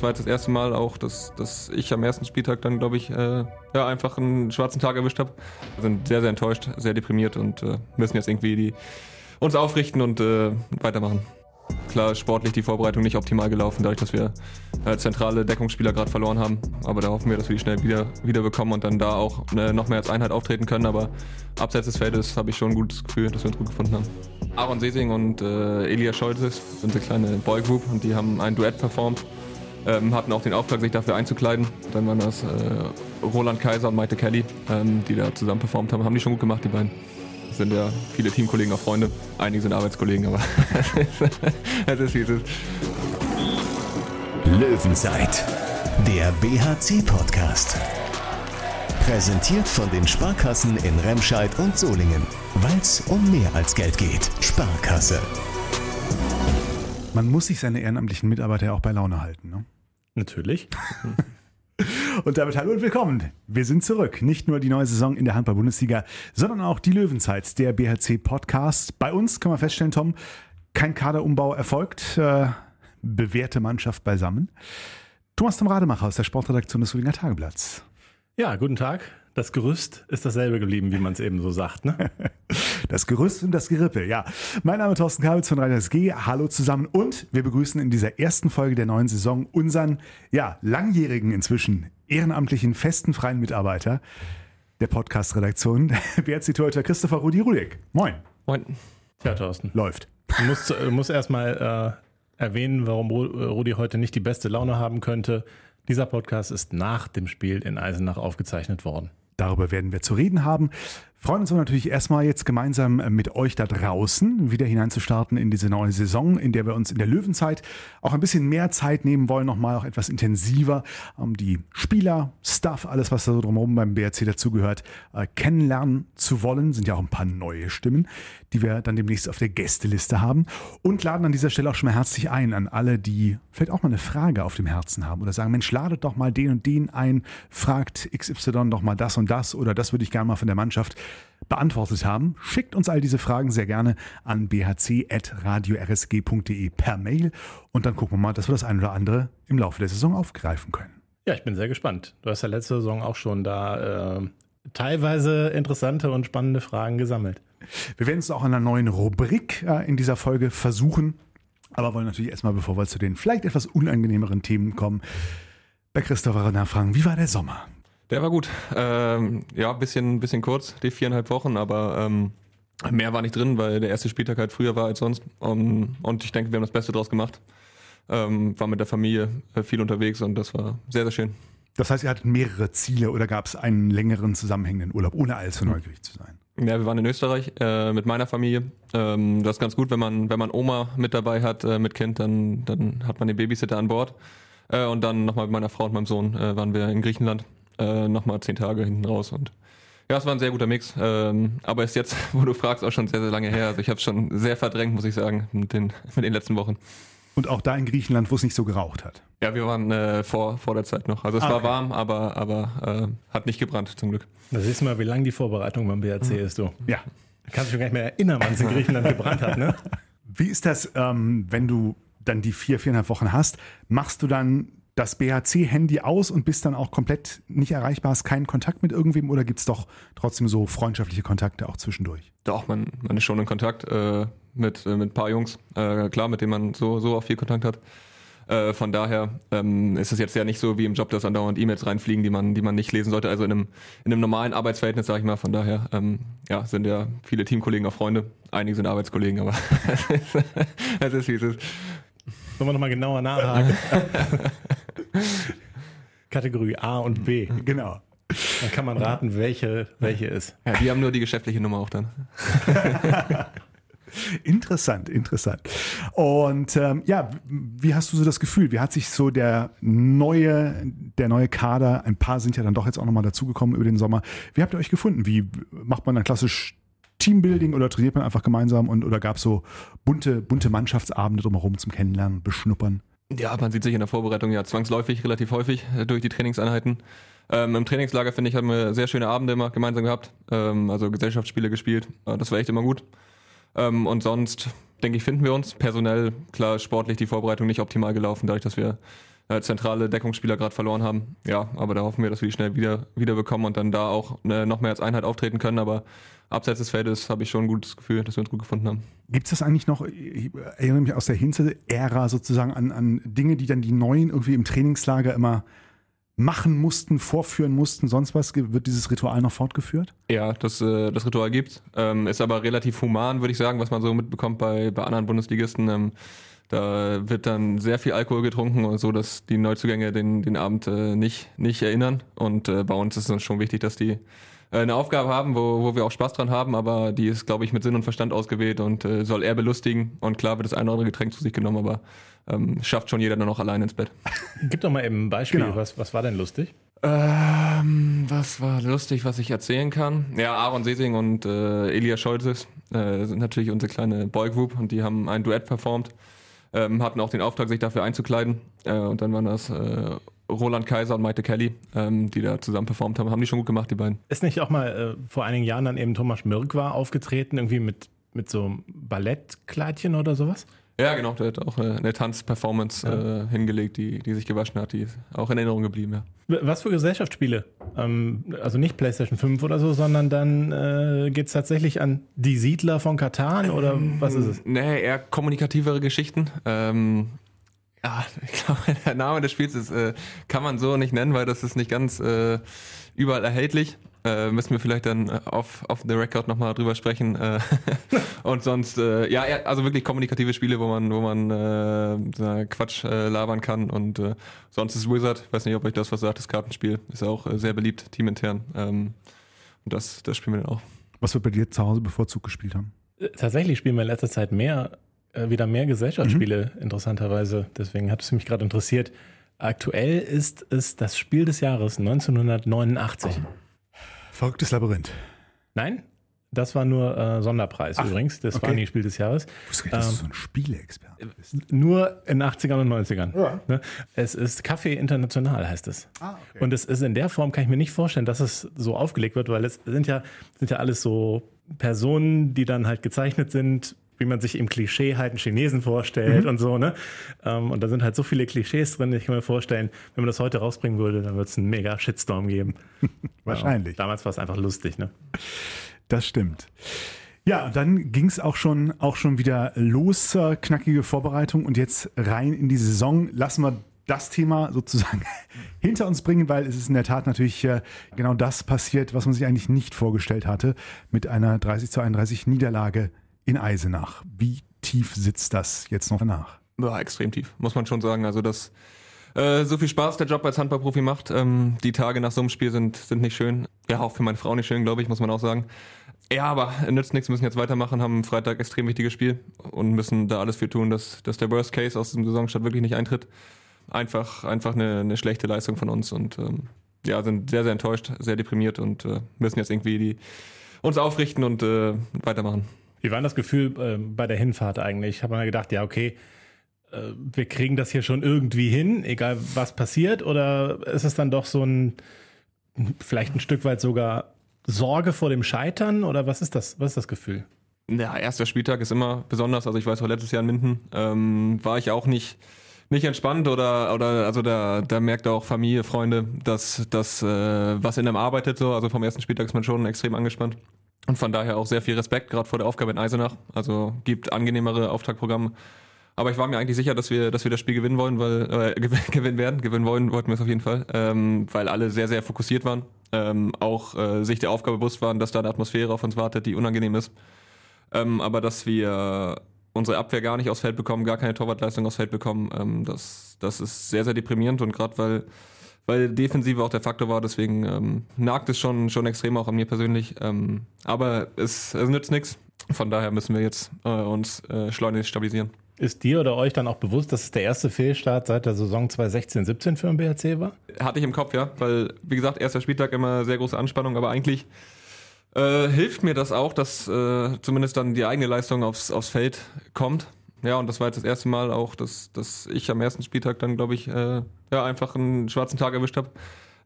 es war jetzt das erste Mal auch, dass, dass ich am ersten Spieltag dann, glaube ich, äh, ja, einfach einen schwarzen Tag erwischt habe. Wir sind sehr, sehr enttäuscht, sehr deprimiert und äh, müssen jetzt irgendwie die, uns aufrichten und äh, weitermachen. Klar, sportlich die Vorbereitung nicht optimal gelaufen, dadurch, dass wir äh, zentrale Deckungsspieler gerade verloren haben. Aber da hoffen wir, dass wir die schnell wieder, wieder bekommen und dann da auch äh, noch mehr als Einheit auftreten können. Aber abseits des Feldes habe ich schon ein gutes Gefühl, dass wir uns gut gefunden haben. Aaron Sesing und äh, Elia sind eine kleine Boygroup und die haben ein Duett performt. Ähm, hatten auch den Auftrag, sich dafür einzukleiden. Dann waren das äh, Roland Kaiser und Maite Kelly, ähm, die da zusammen performt haben. Haben die schon gut gemacht, die beiden sind ja viele Teamkollegen, auch Freunde. Einige sind Arbeitskollegen, aber es ist wie es ist. Löwenzeit, der BHC-Podcast. Präsentiert von den Sparkassen in Remscheid und Solingen. Weil es um mehr als Geld geht. Sparkasse. Man muss sich seine ehrenamtlichen Mitarbeiter ja auch bei Laune halten. Ne? Natürlich. Und damit hallo und willkommen. Wir sind zurück. Nicht nur die neue Saison in der Handball-Bundesliga, sondern auch die Löwenzeit, der BHC-Podcast. Bei uns kann man feststellen, Tom, kein Kaderumbau erfolgt. Äh, bewährte Mannschaft beisammen. Thomas Tom Rademacher aus der Sportredaktion des Solinger Tageblatts. Ja, guten Tag. Das Gerüst ist dasselbe geblieben, wie man es eben so sagt. Ne? Das Gerüst und das Gerippe, ja. Mein Name ist Thorsten Kabitz von Reiters G. Hallo zusammen und wir begrüßen in dieser ersten Folge der neuen Saison unseren, ja, langjährigen inzwischen ehrenamtlichen, festen, freien Mitarbeiter der Podcast-Redaktion, BRC-Torhüter Christopher Rudi Rudik. Moin. Moin. Tja, Thorsten. Läuft. Du musst, du musst erstmal äh, erwähnen, warum Rudi heute nicht die beste Laune haben könnte. Dieser Podcast ist nach dem Spiel in Eisenach aufgezeichnet worden. Darüber werden wir zu reden haben. Freuen uns natürlich erstmal jetzt gemeinsam mit euch da draußen wieder hineinzustarten in diese neue Saison, in der wir uns in der Löwenzeit auch ein bisschen mehr Zeit nehmen wollen, nochmal auch etwas intensiver um die Spieler, Stuff, alles was da so drumherum beim BRC dazugehört, äh, kennenlernen zu wollen. Sind ja auch ein paar neue Stimmen, die wir dann demnächst auf der Gästeliste haben und laden an dieser Stelle auch schon mal herzlich ein an alle, die vielleicht auch mal eine Frage auf dem Herzen haben oder sagen, Mensch, ladet doch mal den und den ein, fragt XY doch mal das und das oder das würde ich gerne mal von der Mannschaft beantwortet haben. Schickt uns all diese Fragen sehr gerne an bhc.radiorsg.de per Mail und dann gucken wir mal, dass wir das ein oder andere im Laufe der Saison aufgreifen können. Ja, ich bin sehr gespannt. Du hast ja letzte Saison auch schon da äh, teilweise interessante und spannende Fragen gesammelt. Wir werden es auch in einer neuen Rubrik äh, in dieser Folge versuchen, aber wollen natürlich erstmal, bevor wir zu den vielleicht etwas unangenehmeren Themen kommen, bei Christopher nachfragen, wie war der Sommer? Der war gut. Ähm, ja, bisschen, bisschen kurz, die viereinhalb Wochen, aber ähm, mehr war nicht drin, weil der erste Spieltag halt früher war als sonst. Um, und ich denke, wir haben das Beste draus gemacht. Ähm, war mit der Familie äh, viel unterwegs und das war sehr, sehr schön. Das heißt, ihr hattet mehrere Ziele oder gab es einen längeren zusammenhängenden Urlaub, ohne allzu neugierig zu sein? Ja, wir waren in Österreich äh, mit meiner Familie. Ähm, das ist ganz gut, wenn man, wenn man Oma mit dabei hat, äh, mit Kind, dann, dann hat man den Babysitter an Bord. Äh, und dann nochmal mit meiner Frau und meinem Sohn äh, waren wir in Griechenland äh, nochmal zehn Tage hinten raus und ja, es war ein sehr guter Mix, ähm, aber ist jetzt, wo du fragst, auch schon sehr, sehr lange her. Also ich habe es schon sehr verdrängt, muss ich sagen, mit den, mit den letzten Wochen. Und auch da in Griechenland, wo es nicht so geraucht hat. Ja, wir waren äh, vor, vor der Zeit noch. Also es Ah, war okay. warm, aber, aber äh, hat nicht gebrannt, zum Glück. Da siehst du mal, wie lang die Vorbereitung beim BRC ist, du. Ja. Da kannst du dich schon gar nicht mehr erinnern, wann es in Griechenland gebrannt hat, ne? Wie ist das, ähm, wenn du dann die vier, viereinhalb Wochen hast? Machst du dann das BHC-Handy aus und bist dann auch komplett nicht erreichbar, hast keinen Kontakt mit irgendwem oder gibt es doch trotzdem so freundschaftliche Kontakte auch zwischendurch? Doch, man, man ist schon in Kontakt äh, mit, äh, mit ein paar Jungs, äh, klar, mit denen man so, so auch viel Kontakt hat. Äh, von daher ähm, ist es jetzt ja nicht so wie im Job, dass andauernd E-Mails reinfliegen, die man, die man nicht lesen sollte. Also in einem, in einem normalen Arbeitsverhältnis, sage ich mal. Von daher ähm, ja, sind ja viele Teamkollegen auch Freunde. Einige sind Arbeitskollegen, aber es ist wie es ist. Sollen wir nochmal genauer nachhaken? Kategorie A und B. Genau. Dann kann man raten, welche, welche ist. Ja, die haben nur die geschäftliche Nummer auch dann. Interessant, interessant. Und ähm, ja, wie hast du so das Gefühl? Wie hat sich so der neue, der neue Kader, ein paar sind ja dann doch jetzt auch nochmal dazugekommen über den Sommer. Wie habt ihr euch gefunden? Wie macht man dann klassisch Teambuilding oder trainiert man einfach gemeinsam und oder gab es so bunte, bunte Mannschaftsabende drumherum zum Kennenlernen Beschnuppern? Ja, man sieht sich in der Vorbereitung ja zwangsläufig relativ häufig äh, durch die Trainingseinheiten. Ähm, Im Trainingslager, finde ich, haben wir sehr schöne Abende immer gemeinsam gehabt. Ähm, also Gesellschaftsspiele gespielt. Äh, das war echt immer gut. Ähm, und sonst, denke ich, finden wir uns. Personell, klar, sportlich die Vorbereitung nicht optimal gelaufen, dadurch, dass wir äh, zentrale Deckungsspieler gerade verloren haben. Ja, aber da hoffen wir, dass wir die schnell wieder, wieder bekommen und dann da auch äh, noch mehr als Einheit auftreten können. Aber abseits des Feldes habe ich schon ein gutes Gefühl, dass wir uns gut gefunden haben. Gibt es das eigentlich noch, ich erinnere mich aus der Hinze-Ära sozusagen an, an Dinge, die dann die Neuen irgendwie im Trainingslager immer machen mussten, vorführen mussten, sonst was? Wird dieses Ritual noch fortgeführt? Ja, das, äh, das Ritual gibt. Ähm, ist aber relativ human, würde ich sagen, was man so mitbekommt bei, bei anderen Bundesligisten. Ähm, da wird dann sehr viel Alkohol getrunken, so dass die Neuzugänge den, den Abend äh, nicht, nicht erinnern. Und äh, bei uns ist es schon wichtig, dass die äh, eine Aufgabe haben, wo, wo wir auch Spaß dran haben, aber die ist, glaube ich, mit Sinn und Verstand ausgewählt und äh, soll eher belustigen. Und klar wird das eine oder andere Getränk zu sich genommen, aber ähm, schafft schon jeder dann noch allein ins Bett. Gib doch mal eben ein Beispiel. Genau. Was, was war denn lustig? Ähm, was war lustig, was ich erzählen kann? Ja, Aaron Sesing und äh, Elia Scholzes äh, sind natürlich unsere kleine Boygroup und die haben ein Duett performt, ähm, hatten auch den Auftrag, sich dafür einzukleiden. Äh, und dann waren das äh, Roland Kaiser und Maite Kelly, ähm, die da zusammen performt haben. Haben die schon gut gemacht, die beiden. Ist nicht auch mal äh, vor einigen Jahren dann eben Thomas Mirk war aufgetreten, irgendwie mit, mit so einem Ballettkleidchen oder sowas? Ja, genau, der hat auch eine, eine Tanzperformance Ja. äh, hingelegt, die, die sich gewaschen hat, die ist auch in Erinnerung geblieben, ja. Was für Gesellschaftsspiele? Ähm, also nicht PlayStation 5 oder so, sondern dann äh, geht es tatsächlich an die Siedler von Katan oder was ist es? Nee, eher kommunikativere Geschichten. Ähm, ja, ich glaube, der Name des Spiels ist, äh, kann man so nicht nennen, weil das ist nicht ganz äh, überall erhältlich. Äh, müssen wir vielleicht dann äh, auf, auf the record nochmal drüber sprechen. Äh, und sonst, äh, ja, also wirklich kommunikative Spiele, wo man, wo man äh, Quatsch äh, labern kann. Und äh, sonst ist Wizard, ich weiß nicht, ob euch das was sagt, das Kartenspiel, ist auch äh, sehr beliebt, teamintern. Ähm, und das, das spielen wir dann auch. Was wird bei dir zu Hause bevorzugt gespielt haben? Äh, Tatsächlich spielen wir in letzter Zeit mehr, äh, wieder mehr Gesellschaftsspiele, interessanterweise. Deswegen hat es mich gerade interessiert. Aktuell ist es das Spiel des Jahres 1989. Verrücktes Labyrinth. Nein, das war nur äh, Sonderpreis Ach, übrigens. Das war okay. nie Spiel des Jahres. Ich wusste dass du so ein Spieleexperte bist. Nur in 80ern und 90ern. Ja. Ne? Es ist Café International, heißt es. Ah, okay. Und es ist in der Form, kann ich mir nicht vorstellen, dass es so aufgelegt wird, weil es sind ja, sind ja alles so Personen, die dann halt gezeichnet sind, wie man sich im Klischee halt einen Chinesen vorstellt und so, ne? Ähm, und da sind halt so viele Klischees drin, ich kann mir vorstellen, wenn man das heute rausbringen würde, dann würde es einen mega Shitstorm geben. Wahrscheinlich. Ja, damals war es einfach lustig, ne? Das stimmt. Ja, und dann ging es auch schon, auch schon wieder los, äh, knackige Vorbereitung und jetzt rein in die Saison. Lassen wir das Thema sozusagen hinter uns bringen, weil es ist in der Tat natürlich äh, genau das passiert, was man sich eigentlich nicht vorgestellt hatte, mit einer 30 zu 31 Niederlage in Eisenach. Wie tief sitzt das jetzt noch danach? Ja, extrem tief, muss man schon sagen. Also das äh, so viel Spaß der Job als Handballprofi macht. Ähm, die Tage nach so einem Spiel sind, sind nicht schön. Ja, auch für meine Frau nicht schön, glaube ich, muss man auch sagen. Ja, aber nützt nichts, müssen jetzt weitermachen, haben Freitag extrem wichtiges Spiel und müssen da alles für tun, dass, dass der Worst Case aus dem Saisonstart wirklich nicht eintritt. Einfach, einfach eine, eine schlechte Leistung von uns und ähm, ja, sind sehr, sehr enttäuscht, sehr deprimiert und äh, müssen jetzt irgendwie die, uns aufrichten und äh, weitermachen. Wie war das Gefühl äh, bei der Hinfahrt eigentlich? Ich habe mir gedacht, ja, okay, äh, wir kriegen das hier schon irgendwie hin, egal was passiert, oder ist es dann doch so ein, vielleicht ein Stück weit sogar Sorge vor dem Scheitern, oder was ist das? Was ist das Gefühl? Ja, erster Spieltag ist immer besonders. Also ich weiß letztes Jahr in Minden ähm, war ich auch nicht nicht entspannt oder oder also da da merkt auch Familie, Freunde, dass das äh, was in einem arbeitet so. Also vom ersten Spieltag ist man schon extrem angespannt und von daher auch sehr viel Respekt gerade vor der Aufgabe in Eisenach. Also gibt angenehmere Auftaktprogramme. Aber ich war mir eigentlich sicher, dass wir, dass wir das Spiel gewinnen wollen, weil äh, gew- gewinnen werden. Gewinnen wollen wollten wir es auf jeden Fall, ähm, weil alle sehr, sehr fokussiert waren. Ähm, auch äh, sich der Aufgabe bewusst waren, dass da eine Atmosphäre auf uns wartet, die unangenehm ist. Ähm, aber dass wir unsere Abwehr gar nicht aufs Feld bekommen, gar keine Torwartleistung aufs Feld bekommen, ähm, das, das ist sehr, sehr deprimierend und gerade weil, weil Defensive auch der Faktor war, deswegen ähm, nagt es schon, schon extrem auch an mir persönlich. Ähm, aber es, es nützt nichts. Von daher müssen wir jetzt äh, uns äh, schleunigst stabilisieren. Ist dir oder euch dann auch bewusst, dass es der erste Fehlstart seit der Saison 2016-17 für den BHC war? Hatte ich im Kopf, ja, weil, wie gesagt, erster Spieltag immer sehr große Anspannung, aber eigentlich äh, hilft mir das auch, dass äh, zumindest dann die eigene Leistung aufs, aufs Feld kommt. Ja, und das war jetzt das erste Mal auch, dass, dass ich am ersten Spieltag dann, glaube ich, äh, ja, einfach einen schwarzen Tag erwischt habe.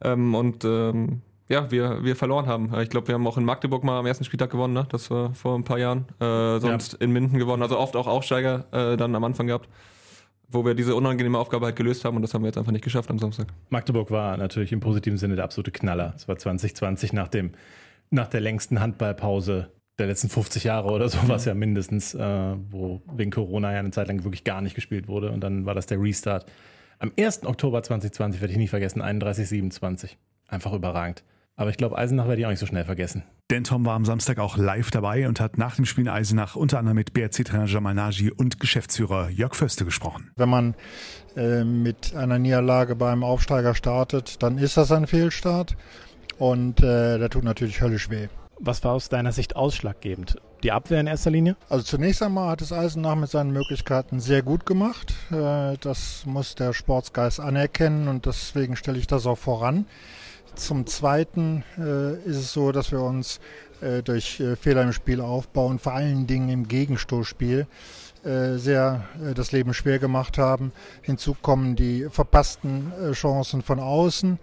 Ähm, und ähm, ja, wir, wir verloren haben. Ich glaube, wir haben auch in Magdeburg mal am ersten Spieltag gewonnen, ne? Das war vor ein paar Jahren. Äh, sonst in Minden gewonnen. Also oft auch Aufsteiger äh, dann am Anfang gehabt. wo wir diese unangenehme Aufgabe halt gelöst haben und das haben wir jetzt einfach nicht geschafft am Samstag. Magdeburg war natürlich im positiven Sinne der absolute Knaller. Es war 2020 nach, dem, nach der längsten Handballpause der letzten 50 Jahre oder so war es ja mindestens, äh, wo wegen Corona ja eine Zeit lang wirklich gar nicht gespielt wurde und dann war das der Restart. Am 1. Oktober 2020 werde ich nie vergessen, 31-27. Einfach überragend. Aber ich glaube, Eisenach werde ich auch nicht so schnell vergessen. Denn Tom war am Samstag auch live dabei und hat nach dem Spiel in Eisenach unter anderem mit BRC-Trainer Jamal Nagy und Geschäftsführer Jörg Förste gesprochen. Wenn man äh, mit einer Niederlage beim Aufsteiger startet, dann ist das ein Fehlstart und äh, der tut natürlich höllisch weh. Was war aus deiner Sicht ausschlaggebend? Die Abwehr in erster Linie? Also zunächst einmal hat es Eisenach mit seinen Möglichkeiten sehr gut gemacht. Äh, das muss der Sportsgeist anerkennen und deswegen stelle ich das auch voran. Zum Zweiten äh, ist es so, dass wir uns äh, durch Fehler im Spielaufbau und vor allen Dingen im Gegenstoßspiel sehr äh, das Leben schwer gemacht haben. Hinzu kommen die verpassten äh, Chancen von außen.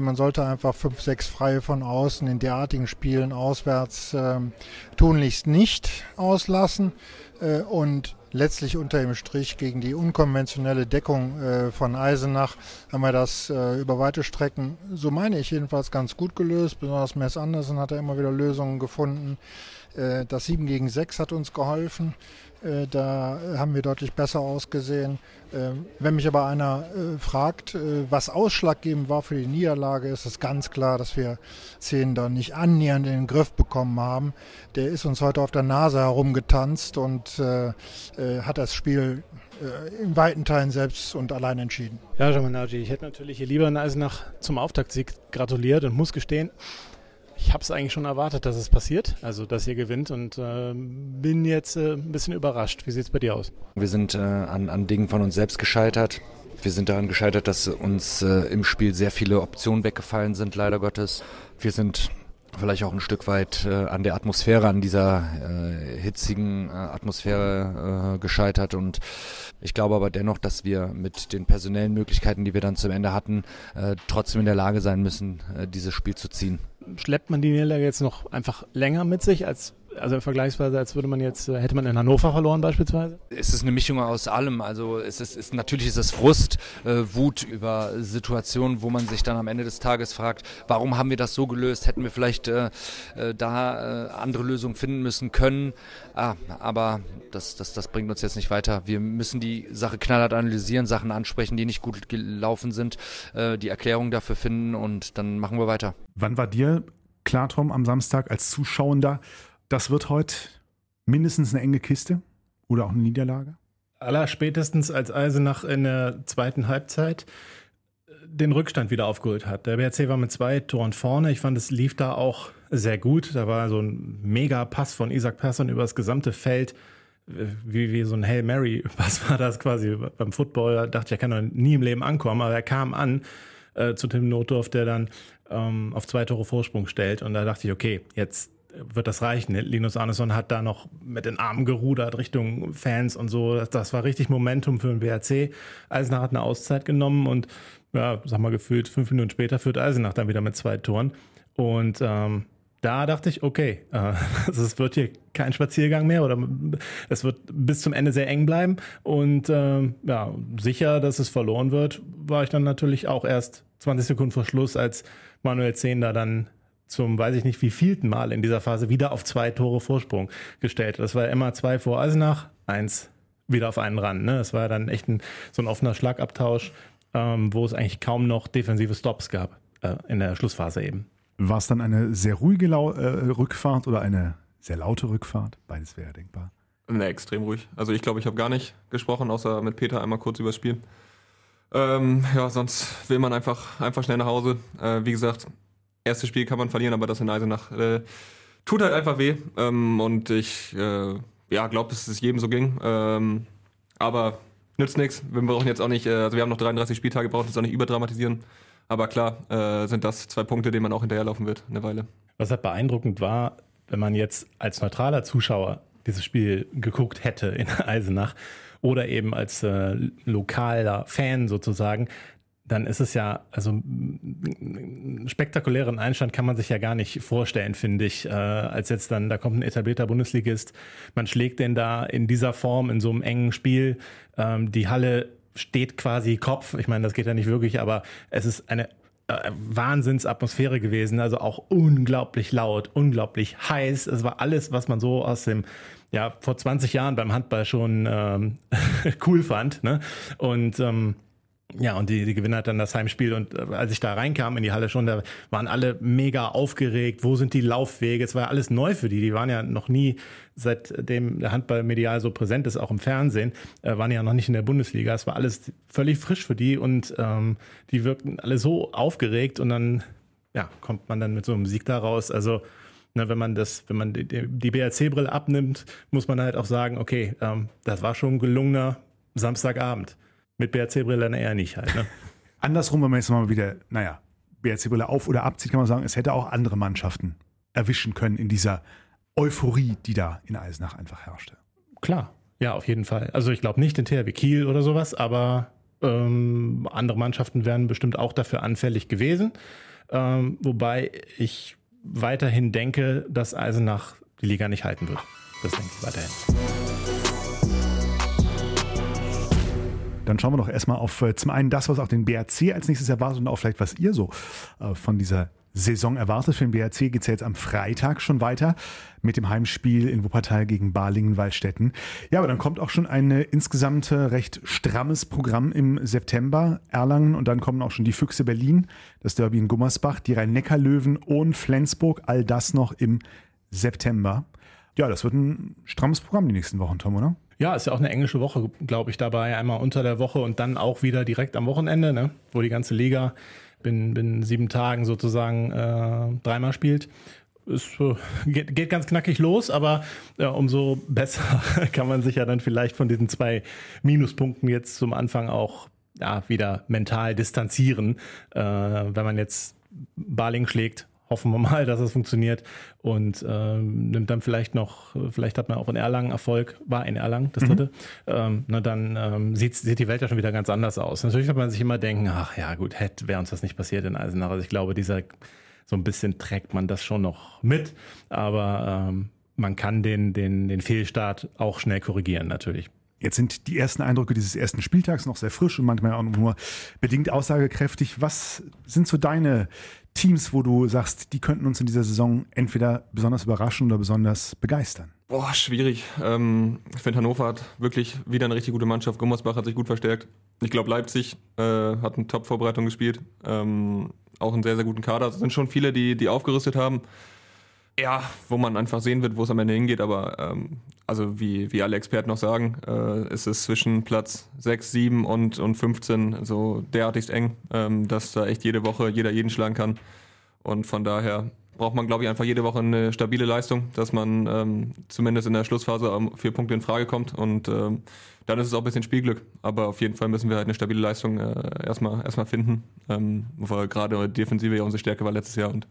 man sollte einfach fünf, sechs Freie von außen in derartigen Spielen auswärts ähm, tunlichst nicht auslassen. und letztlich unter dem Strich gegen die unkonventionelle Deckung äh, von Eisenach haben wir das äh, über weite Strecken, so meine ich jedenfalls, ganz gut gelöst. Besonders Mess Andersen hat da immer wieder Lösungen gefunden. Äh, das 7 gegen 6 hat uns geholfen. Äh, da haben wir deutlich besser ausgesehen. Ähm, wenn mich aber einer äh, fragt, äh, was ausschlaggebend war für die Niederlage, ist es ganz klar, dass wir Zehn da nicht annähernd in den Griff bekommen haben. Der ist uns heute auf der Nase herumgetanzt und hat das Spiel in weiten Teilen selbst und allein entschieden. Ja, Jamanaji, ich hätte natürlich hier lieber in Eisenach zum Auftaktsieg gratuliert und muss gestehen, ich habe es eigentlich schon erwartet, dass es passiert, also dass ihr gewinnt und äh, bin jetzt äh, ein bisschen überrascht. Wie sieht es bei dir aus? Wir sind äh, an, an Dingen von uns selbst gescheitert. Wir sind daran gescheitert, dass uns äh, im Spiel sehr viele Optionen weggefallen sind, leider Gottes. Wir sind vielleicht auch ein Stück weit äh, an der Atmosphäre, an dieser äh, hitzigen äh, Atmosphäre äh, gescheitert. Und ich glaube aber dennoch, dass wir mit den personellen Möglichkeiten, die wir dann zum Ende hatten, äh, trotzdem in der Lage sein müssen, äh, dieses Spiel zu ziehen. Schleppt man die Niederlage jetzt noch einfach länger mit sich als also vergleichsweise, als würde man jetzt, äh, hätte man in Hannover verloren beispielsweise? Es ist eine Mischung aus allem. Also es ist, ist natürlich ist es Frust, äh, Wut über Situationen, wo man sich dann am Ende des Tages fragt, warum haben wir das so gelöst? Hätten wir vielleicht äh, äh, da äh, andere Lösungen finden müssen können? Ah, aber das, das, das bringt uns jetzt nicht weiter. Wir müssen die Sache knallhart analysieren, Sachen ansprechen, die nicht gut gelaufen sind, äh, die Erklärung dafür finden und dann machen wir weiter. Wann war dir klar, Tom, am Samstag als Zuschauender, das wird heute mindestens eine enge Kiste oder auch eine Niederlage? Aller spätestens als Eisenach in der zweiten Halbzeit äh, den Rückstand wieder aufgeholt hat. Der BRC war mit zwei Toren vorne. Ich fand, es lief da auch sehr gut. Da war so ein mega Pass von Isaac Persson über das gesamte Feld. Äh, wie, wie so ein Hail Mary, was war das quasi beim Football? Da dachte ich, er kann doch nie im Leben ankommen, aber er kam an äh, zu Tim Notdorf, der dann ähm, auf zwei Tore Vorsprung stellt. Und da dachte ich, okay, jetzt wird das reichen. Linus Arneson hat da noch mit den Armen gerudert Richtung Fans und so. Das, war richtig Momentum für den BRC. Eisenach hat eine Auszeit genommen und ja, sag mal gefühlt fünf Minuten später führt Eisenach dann wieder mit zwei Toren. Und ähm, da dachte ich, okay, äh, es wird hier kein Spaziergang mehr oder es wird bis zum Ende sehr eng bleiben. Und äh, ja, sicher, dass es verloren wird, war ich dann natürlich auch erst 20 Sekunden vor Schluss, als Manuel Zehnder dann zum, weiß ich nicht, wie vielten Mal in dieser Phase wieder auf zwei Tore Vorsprung gestellt. Das war immer zwei vor Eisenach, eins wieder auf einen ran. Ne? Das war dann echt ein, so ein offener Schlagabtausch, ähm, wo es eigentlich kaum noch defensive Stops gab äh, in der Schlussphase eben. War es dann eine sehr ruhige Lau äh, Rückfahrt oder eine sehr laute Rückfahrt? Beides wäre denkbar. Ne, extrem ruhig. Also ich glaube, ich habe gar nicht gesprochen, außer mit Peter einmal kurz übers Spiel. Ähm, ja, sonst will man einfach, einfach schnell nach Hause. Äh, wie gesagt, erstes Spiel kann man verlieren, aber das in Eisenach äh, tut halt einfach weh. Ähm, und ich äh, ja, glaube, dass es jedem so ging. Ähm, aber nützt nichts. Wir brauchen jetzt auch nicht, äh, also wir haben noch 33 Spieltage, brauchen jetzt auch nicht überdramatisieren. Aber klar, äh, sind das zwei Punkte, denen man auch hinterherlaufen wird, eine Weile. Was halt beeindruckend war, wenn man jetzt als neutraler Zuschauer dieses Spiel geguckt hätte in Eisenach oder eben als äh, lokaler Fan sozusagen, dann ist es ja, also einen spektakulären Einstand kann man sich ja gar nicht vorstellen, finde ich, äh, als jetzt dann, da kommt ein etablierter Bundesligist, man schlägt den da in dieser Form, in so einem engen Spiel, ähm, die Halle steht quasi Kopf, ich meine, das geht ja nicht wirklich, aber es ist eine äh, Wahnsinnsatmosphäre gewesen, also auch unglaublich laut, unglaublich heiß, es war alles, was man so aus dem ja, vor 20 Jahren beim Handball schon ähm, cool fand. Ne? Und ähm, ja, und die, die Gewinner hat dann das Heimspiel und äh, als ich da reinkam in die Halle schon, da waren alle mega aufgeregt. Wo sind die Laufwege? Es war ja alles neu für die. Die waren ja noch nie, seitdem der Handball medial so präsent ist, auch im Fernsehen, äh, waren ja noch nicht in der Bundesliga. Es war alles völlig frisch für die und ähm, die wirkten alle so aufgeregt und dann ja, kommt man dann mit so einem Sieg da raus. Also ne, wenn man das, wenn man die, die BRC-Brille abnimmt, muss man halt auch sagen, okay, ähm, das war schon ein gelungener Samstagabend. Mit BRC-Brille dann eher nicht halt. Ne? Andersrum, wenn man jetzt mal wieder, naja, BRC-Brille auf oder abzieht, kann man sagen, es hätte auch andere Mannschaften erwischen können in dieser Euphorie, die da in Eisenach einfach herrschte. Klar, ja, auf jeden Fall. Also ich glaube nicht den THW Kiel oder sowas, aber ähm, andere Mannschaften wären bestimmt auch dafür anfällig gewesen. Ähm, wobei ich weiterhin denke, dass Eisenach die Liga nicht halten wird. Das denke ich weiterhin. Dann schauen wir doch erstmal auf äh, zum einen das, was auch den BRC als nächstes erwartet und auch vielleicht, was ihr so äh, von dieser Saison erwartet. Für den BRC geht es ja jetzt am Freitag schon weiter mit dem Heimspiel in Wuppertal gegen Balingen-Waldstätten. Ja, aber dann kommt auch schon ein äh, insgesamt recht strammes Programm im September. Erlangen und dann kommen auch schon die Füchse Berlin, das Derby in Gummersbach, die Rhein-Neckar-Löwen und Flensburg. All das noch im September. Ja, das wird ein strammes Programm die nächsten Wochen, Tom, oder? Ja, ist ja auch eine englische Woche, glaube ich, dabei. Einmal unter der Woche und dann auch wieder direkt am Wochenende, ne? wo die ganze Liga bin, bin sieben Tagen sozusagen äh, dreimal spielt. Es äh, geht, geht, ganz knackig los, aber äh, umso besser kann man sich ja dann vielleicht von diesen zwei Minuspunkten jetzt zum Anfang auch ja, wieder mental distanzieren. Äh, wenn man jetzt Baling schlägt, hoffen wir mal, dass es funktioniert und ähm, nimmt dann vielleicht noch, vielleicht hat man auch in Erlangen Erfolg, war in Erlangen das dritte, mhm. ähm, na dann ähm, sieht, sieht die Welt ja schon wieder ganz anders aus. Natürlich wird man sich immer denken, ach ja gut, hätte, wäre uns das nicht passiert in Eisenach. Also ich glaube, dieser, so ein bisschen trägt man das schon noch mit, aber ähm, man kann den, den, den Fehlstart auch schnell korrigieren natürlich. Jetzt sind die ersten Eindrücke dieses ersten Spieltags noch sehr frisch und manchmal auch nur bedingt aussagekräftig. Was sind so deine Teams, wo du sagst, die könnten uns in dieser Saison entweder besonders überraschen oder besonders begeistern? Boah, schwierig. Ähm, ich finde, Hannover hat wirklich wieder eine richtig gute Mannschaft. Gummersbach hat sich gut verstärkt. Ich glaube, Leipzig äh, hat eine Top-Vorbereitung gespielt. Ähm, auch einen sehr, sehr guten Kader. Es sind schon viele, die, die aufgerüstet haben. Ja, wo man einfach sehen wird, wo es am Ende hingeht. Aber ähm, also wie, wie alle Experten noch sagen, äh, ist es zwischen Platz 6, 7 und, und 15 so derartigst eng, ähm, dass da echt jede Woche jeder jeden schlagen kann. Und von daher braucht man, glaube ich, einfach jede Woche eine stabile Leistung, dass man ähm, zumindest in der Schlussphase vier Punkte in Frage kommt. Und ähm, dann ist es auch ein bisschen Spielglück. Aber auf jeden Fall müssen wir halt eine stabile Leistung äh, erstmal, erstmal finden. Ähm, weil gerade Defensive ja unsere Stärke war letztes Jahr und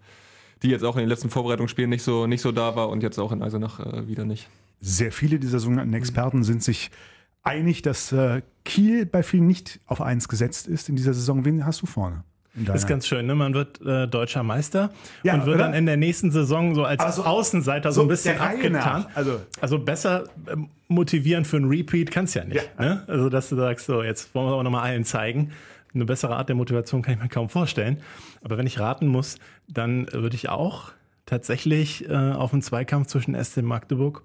die jetzt auch in den letzten Vorbereitungsspielen nicht so, nicht so da war und jetzt auch in Eisenach äh, wieder nicht. Sehr viele dieser sogenannten Experten sind sich einig, dass äh, Kiel bei vielen nicht auf eins gesetzt ist in dieser Saison. Wen hast du vorne? Das ist ganz schön, ne? Man wird äh, deutscher Meister ja, und wird oder? dann in der nächsten Saison so als also, Außenseiter so, so ein bisschen abgetan. Also, also besser äh, motivieren für einen Repeat kannst ja nicht. Ja. Ne? Also dass du sagst, so jetzt wollen wir aber nochmal allen zeigen. Eine bessere Art der Motivation kann ich mir kaum vorstellen. Aber wenn ich raten muss, dann würde ich auch tatsächlich äh, auf einen Zweikampf zwischen SC Magdeburg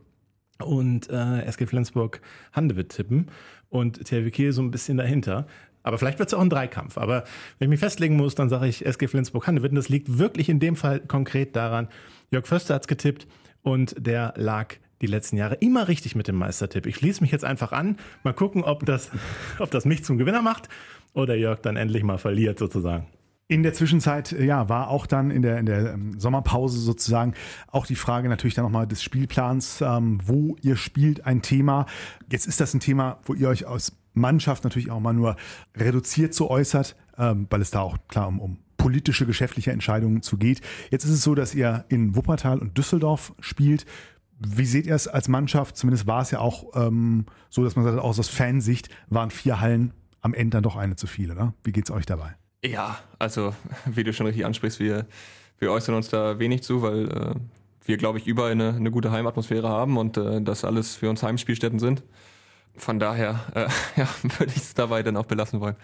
und äh, SG Flensburg Handewitt tippen und THW Kiel so ein bisschen dahinter. Aber vielleicht wird es auch ein Dreikampf. Aber wenn ich mich festlegen muss, dann sage ich SG Flensburg Handewitt. Und das liegt wirklich in dem Fall konkret daran, Jörg Förster hat's getippt und der lag die letzten Jahre immer richtig mit dem Meistertipp. Ich schließe mich jetzt einfach an, mal gucken, ob das, ob das mich zum Gewinner macht oder Jörg dann endlich mal verliert sozusagen. In der Zwischenzeit, ja, war auch dann in der, in der ähm, Sommerpause sozusagen auch die Frage natürlich dann nochmal des Spielplans, ähm, wo ihr spielt, ein Thema. Jetzt ist das ein Thema, wo ihr euch als Mannschaft natürlich auch mal nur reduziert so äußert, ähm, weil es da auch klar um, um politische, geschäftliche Entscheidungen zu geht. Jetzt ist es so, dass ihr in Wuppertal und Düsseldorf spielt. Wie seht ihr es als Mannschaft? Zumindest war es ja auch ähm, so, dass man sagt, aus Fansicht waren vier Hallen am Ende dann doch eine zu viel, oder? Wie geht's euch dabei? Ja, also wie du schon richtig ansprichst, wir, wir äußern uns da wenig zu, weil äh, wir, glaube ich, überall eine, eine gute Heimatmosphäre haben und äh, das alles für uns Heimspielstätten sind. Von daher äh, ja, würde ich es dabei dann auch belassen wollen.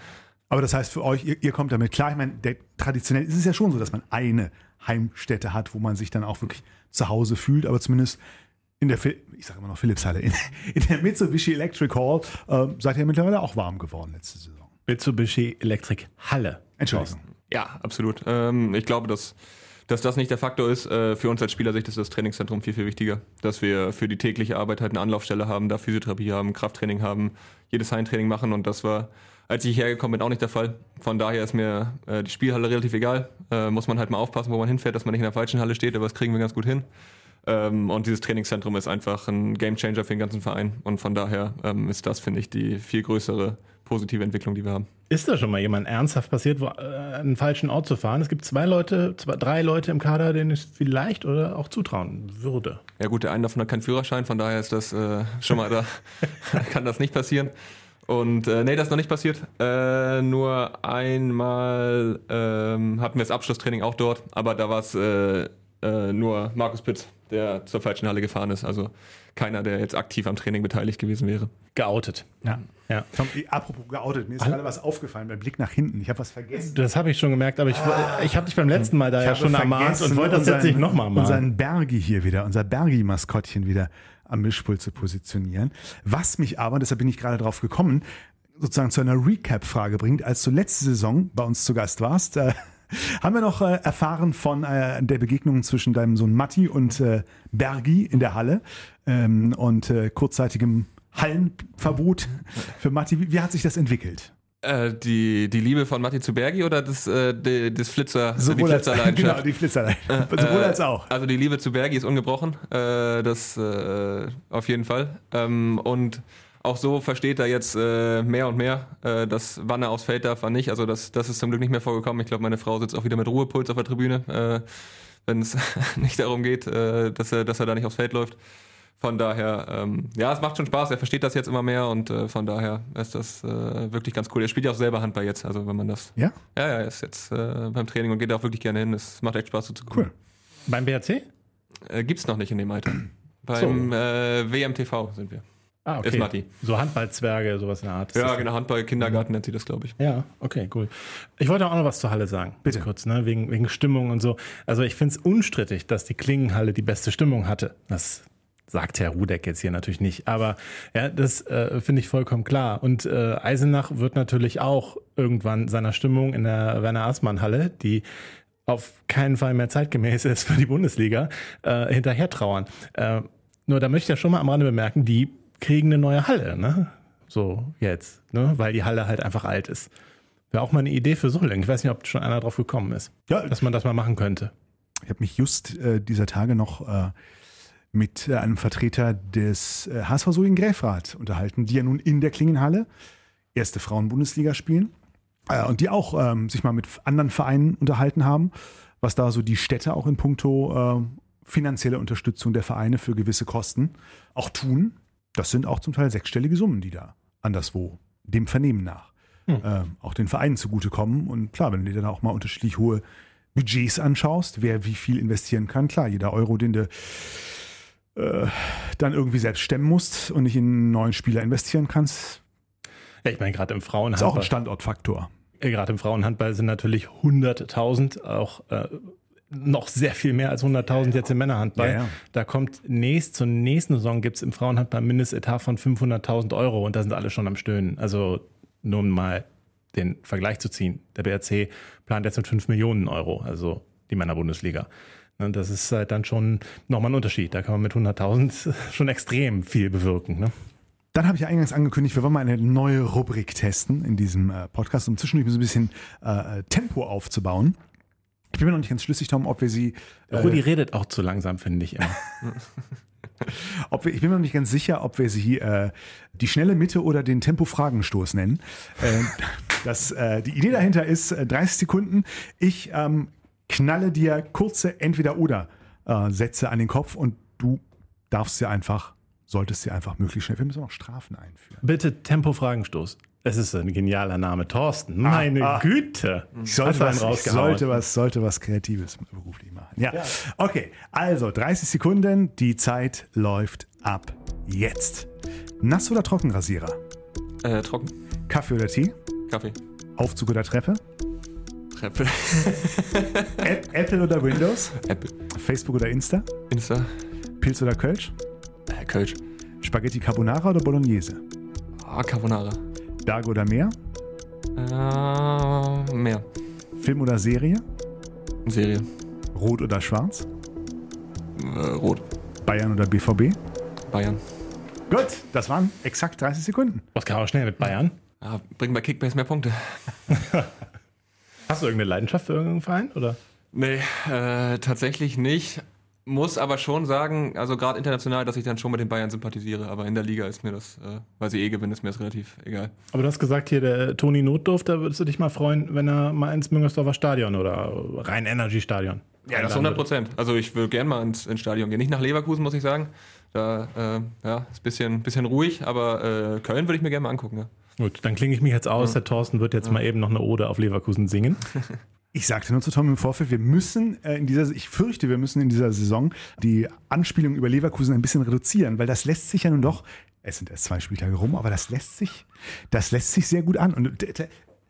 Aber das heißt für euch, ihr, ihr kommt damit klar. Ich meine, der, traditionell ist es ja schon so, dass man eine Heimstätte hat, wo man sich dann auch wirklich zu Hause fühlt, aber zumindest in der, ich sage immer noch Philips-Halle, in, in, der Mitsubishi Electric Hall äh, seid ihr mittlerweile auch warm geworden letzte Saison. Mitsubishi Electric Halle. Entschuldigung. Ja, absolut. Ähm, ich glaube, dass, dass das nicht der Faktor ist. Äh, für uns als Spielersicht ist das Trainingszentrum viel, viel wichtiger. Dass wir für die tägliche Arbeit halt eine Anlaufstelle haben, da Physiotherapie haben, Krafttraining haben, jedes Heimtraining machen und das war als ich hergekommen bin, auch nicht der Fall. Von daher ist mir äh, die Spielhalle relativ egal. Äh, muss man halt mal aufpassen, wo man hinfährt, dass man nicht in der falschen Halle steht, aber das kriegen wir ganz gut hin. Ähm, und dieses Trainingszentrum ist einfach ein Gamechanger für den ganzen Verein. Und von daher ähm, ist das, finde ich, die viel größere positive Entwicklung, die wir haben. Ist da schon mal jemand ernsthaft passiert, wo, äh, einen falschen Ort zu fahren? Es gibt zwei Leute, zwei, drei Leute im Kader, denen ich vielleicht oder auch zutrauen würde. Ja gut, der eine davon hat keinen Führerschein, von daher ist das äh, schon mal da, kann das nicht passieren. Und äh, nee, das ist noch nicht passiert. Äh, nur einmal ähm, hatten wir das Abschlusstraining auch dort, aber da war es äh, äh, nur Markus Pitz, der zur falschen Halle gefahren ist. Also keiner, der jetzt aktiv am Training beteiligt gewesen wäre. Geoutet. Ja. ja. Tom, apropos geoutet, mir ist gerade was aufgefallen beim Blick nach hinten. Ich habe was vergessen. Das habe ich schon gemerkt, aber ich, ah. ich habe dich beim letzten Mal da ich ja schon ermahnt und wollte das jetzt nicht nochmal machen. Unseren Bergi hier wieder, unser Bergi-Maskottchen wieder am Mischpult zu positionieren. Was mich aber, deshalb bin ich gerade drauf gekommen, sozusagen zu einer Recap-Frage bringt, als du letzte Saison bei uns zu Gast warst, äh, haben wir noch äh, erfahren von äh, der Begegnung zwischen deinem Sohn Matti und äh, Bergi in der Halle ähm, und äh, kurzzeitigem Hallenverbot für Matti. Wie, wie hat sich das entwickelt? Äh, die, die Liebe von Matti zu Bergi oder das, äh, die, das Flitzer, Sowohl die Flitzerleidenschaft? Genau, die Flitzerleidenschaft. Sowohl äh, als auch. Also die Liebe zu Bergi ist ungebrochen, äh, das äh, auf jeden Fall. Ähm, und auch so versteht er jetzt äh, mehr und mehr, äh, dass wann er aufs Feld darf, wann nicht. Also das, das ist zum Glück nicht mehr vorgekommen. Ich glaube, meine Frau sitzt auch wieder mit Ruhepuls auf der Tribüne, äh, wenn es nicht darum geht, äh, dass, er, dass er da nicht aufs Feld läuft. Von daher, ähm, ja, es macht schon Spaß. Er versteht das jetzt immer mehr und äh, von daher ist das äh, wirklich ganz cool. Er spielt ja auch selber Handball jetzt, also wenn man das. Ja? Ja, ja, er ist jetzt äh, beim Training und geht auch wirklich gerne hin. Es macht echt Spaß so zu Cool. Beim BRC? Äh, gibt's noch nicht in dem Alter. Beim so. äh, WMTV sind wir. Ah, okay. Ist Matti. So Handballzwerge, sowas in der Art. Ja, genau, Handball, Kindergarten nennt sie das, glaube ich. Ja, okay, cool. Ich wollte auch noch was zur Halle sagen. Bitte. Kurz, ne? wegen, wegen Stimmung und so. Also ich finde es unstrittig, dass die Klingenhalle die beste Stimmung hatte. Das sagt Herr Rudeck jetzt hier natürlich nicht. Aber ja, das äh, finde ich vollkommen klar. Und äh, Eisenach wird natürlich auch irgendwann seiner Stimmung in der Werner Aßmann Halle, die auf keinen Fall mehr zeitgemäß ist für die Bundesliga, äh, hinterher trauern. Äh, nur da möchte ich ja schon mal am Rande bemerken, die kriegen eine neue Halle, ne? So jetzt, ne? Weil die Halle halt einfach alt ist. Wäre auch mal eine Idee für Solingen. Ich weiß nicht, ob schon einer drauf gekommen ist, ja, dass man das mal machen könnte. Ich habe mich just äh, dieser Tage noch äh, mit äh, einem Vertreter des äh, HSV Solingen Gräfrath unterhalten, die ja nun in der Klingenhalle erste Frauen-Bundesliga spielen äh, und die auch ähm, sich mal mit anderen Vereinen unterhalten haben, was da so die Städte auch in puncto äh, finanzielle Unterstützung der Vereine für gewisse Kosten auch tun. Das sind auch zum Teil sechsstellige Summen, die da anderswo dem Vernehmen nach hm. äh, auch den Vereinen zugutekommen. Und klar, wenn du dir dann auch mal unterschiedlich hohe Budgets anschaust, wer wie viel investieren kann, klar, jeder Euro, den du äh, dann irgendwie selbst stemmen musst und nicht in einen neuen Spieler investieren kannst. Ja, ich meine, gerade im Frauenhandball. Ist auch ein Standortfaktor. Gerade im Frauenhandball sind natürlich 100.000 auch äh, noch sehr viel mehr als 100.000 jetzt im Männerhandball. Ja, ja. Da kommt nächst, zur nächsten Saison gibt es im Frauenhandball ein Mindestetat von 500.000 Euro und da sind alle schon am Stöhnen. Also nur um mal den Vergleich zu ziehen. Der BRC plant jetzt mit 5 Millionen Euro, also die Männerbundesliga. Ne, das ist halt dann schon nochmal ein Unterschied. Da kann man mit 100.000 schon extrem viel bewirken. Ne? Dann habe ich ja eingangs angekündigt, wir wollen mal eine neue Rubrik testen in diesem äh, Podcast, um zwischendurch so ein bisschen äh, Tempo aufzubauen. Ich bin mir noch nicht ganz schlüssig, Tom, ob wir sie. Äh, Rudi redet auch zu langsam, finde ich immer. ob wir, ich bin mir noch nicht ganz sicher, ob wir sie äh, die schnelle Mitte oder den Tempo-Fragenstoß nennen. Äh, das, äh, die Idee dahinter ist 30 äh, Sekunden. Ich ähm, knalle dir kurze Entweder-Oder-Sätze an den Kopf und du darfst sie einfach, solltest sie einfach möglichst schnell. Wir müssen auch Strafen einführen. Bitte Tempo-Fragenstoß. Es ist ein genialer Name. Thorsten, meine ah. Güte. Ich sollte, was, ich sollte, was, sollte was Kreatives beruflich machen. Ja. ja. Okay, also 30 Sekunden. Die Zeit läuft ab jetzt. Nass- oder Trockenrasierer? Äh, trocken. Kaffee oder Tee? Kaffee. Aufzug oder Treppe? Treppe. Apple oder Windows? Apple. Facebook oder Insta? Insta. Pilz oder Kölsch? Äh, Kölsch. Spaghetti Carbonara oder Bolognese? Ah, Carbonara. Berge oder Meer? Äh, Meer. Film oder Serie? Serie. Rot oder Schwarz? Äh, rot. Bayern oder BVB? Bayern. Gut, das waren exakt 30 Sekunden. Was kann auch schnell mit Bayern? Ja, bringen bei Kickbase mehr Punkte. Hast du irgendeine Leidenschaft für irgendeinen Verein? Oder? Nee, äh, tatsächlich nicht. Muss aber schon sagen, also gerade international, dass ich dann schon mit den Bayern sympathisiere, aber in der Liga ist mir das, äh, weil sie eh gewinnen, ist mir das relativ egal. Aber du hast gesagt, hier der Toni Notdorf, da würdest du dich mal freuen, wenn er mal ins Müngersdorfer Stadion oder Rhein Energy Stadion. Ja, das 100 Prozent. Also ich will gerne mal ins, ins, Stadion gehen. Nicht nach Leverkusen, muss ich sagen. Da äh, ja, ist ein bisschen, bisschen ruhig, aber äh, Köln würde ich mir gerne mal angucken. Ja. Gut, dann klinge ich mich jetzt aus. Ja. Der Thorsten wird jetzt ja. mal eben noch eine Ode auf Leverkusen singen. Ich sagte nur zu Tom im Vorfeld, wir müssen äh, in dieser, ich fürchte, wir müssen in dieser Saison die Anspielung über Leverkusen ein bisschen reduzieren, weil das lässt sich ja nun doch, es sind erst zwei Spieltage rum, aber das lässt sich, das lässt sich sehr gut an. Und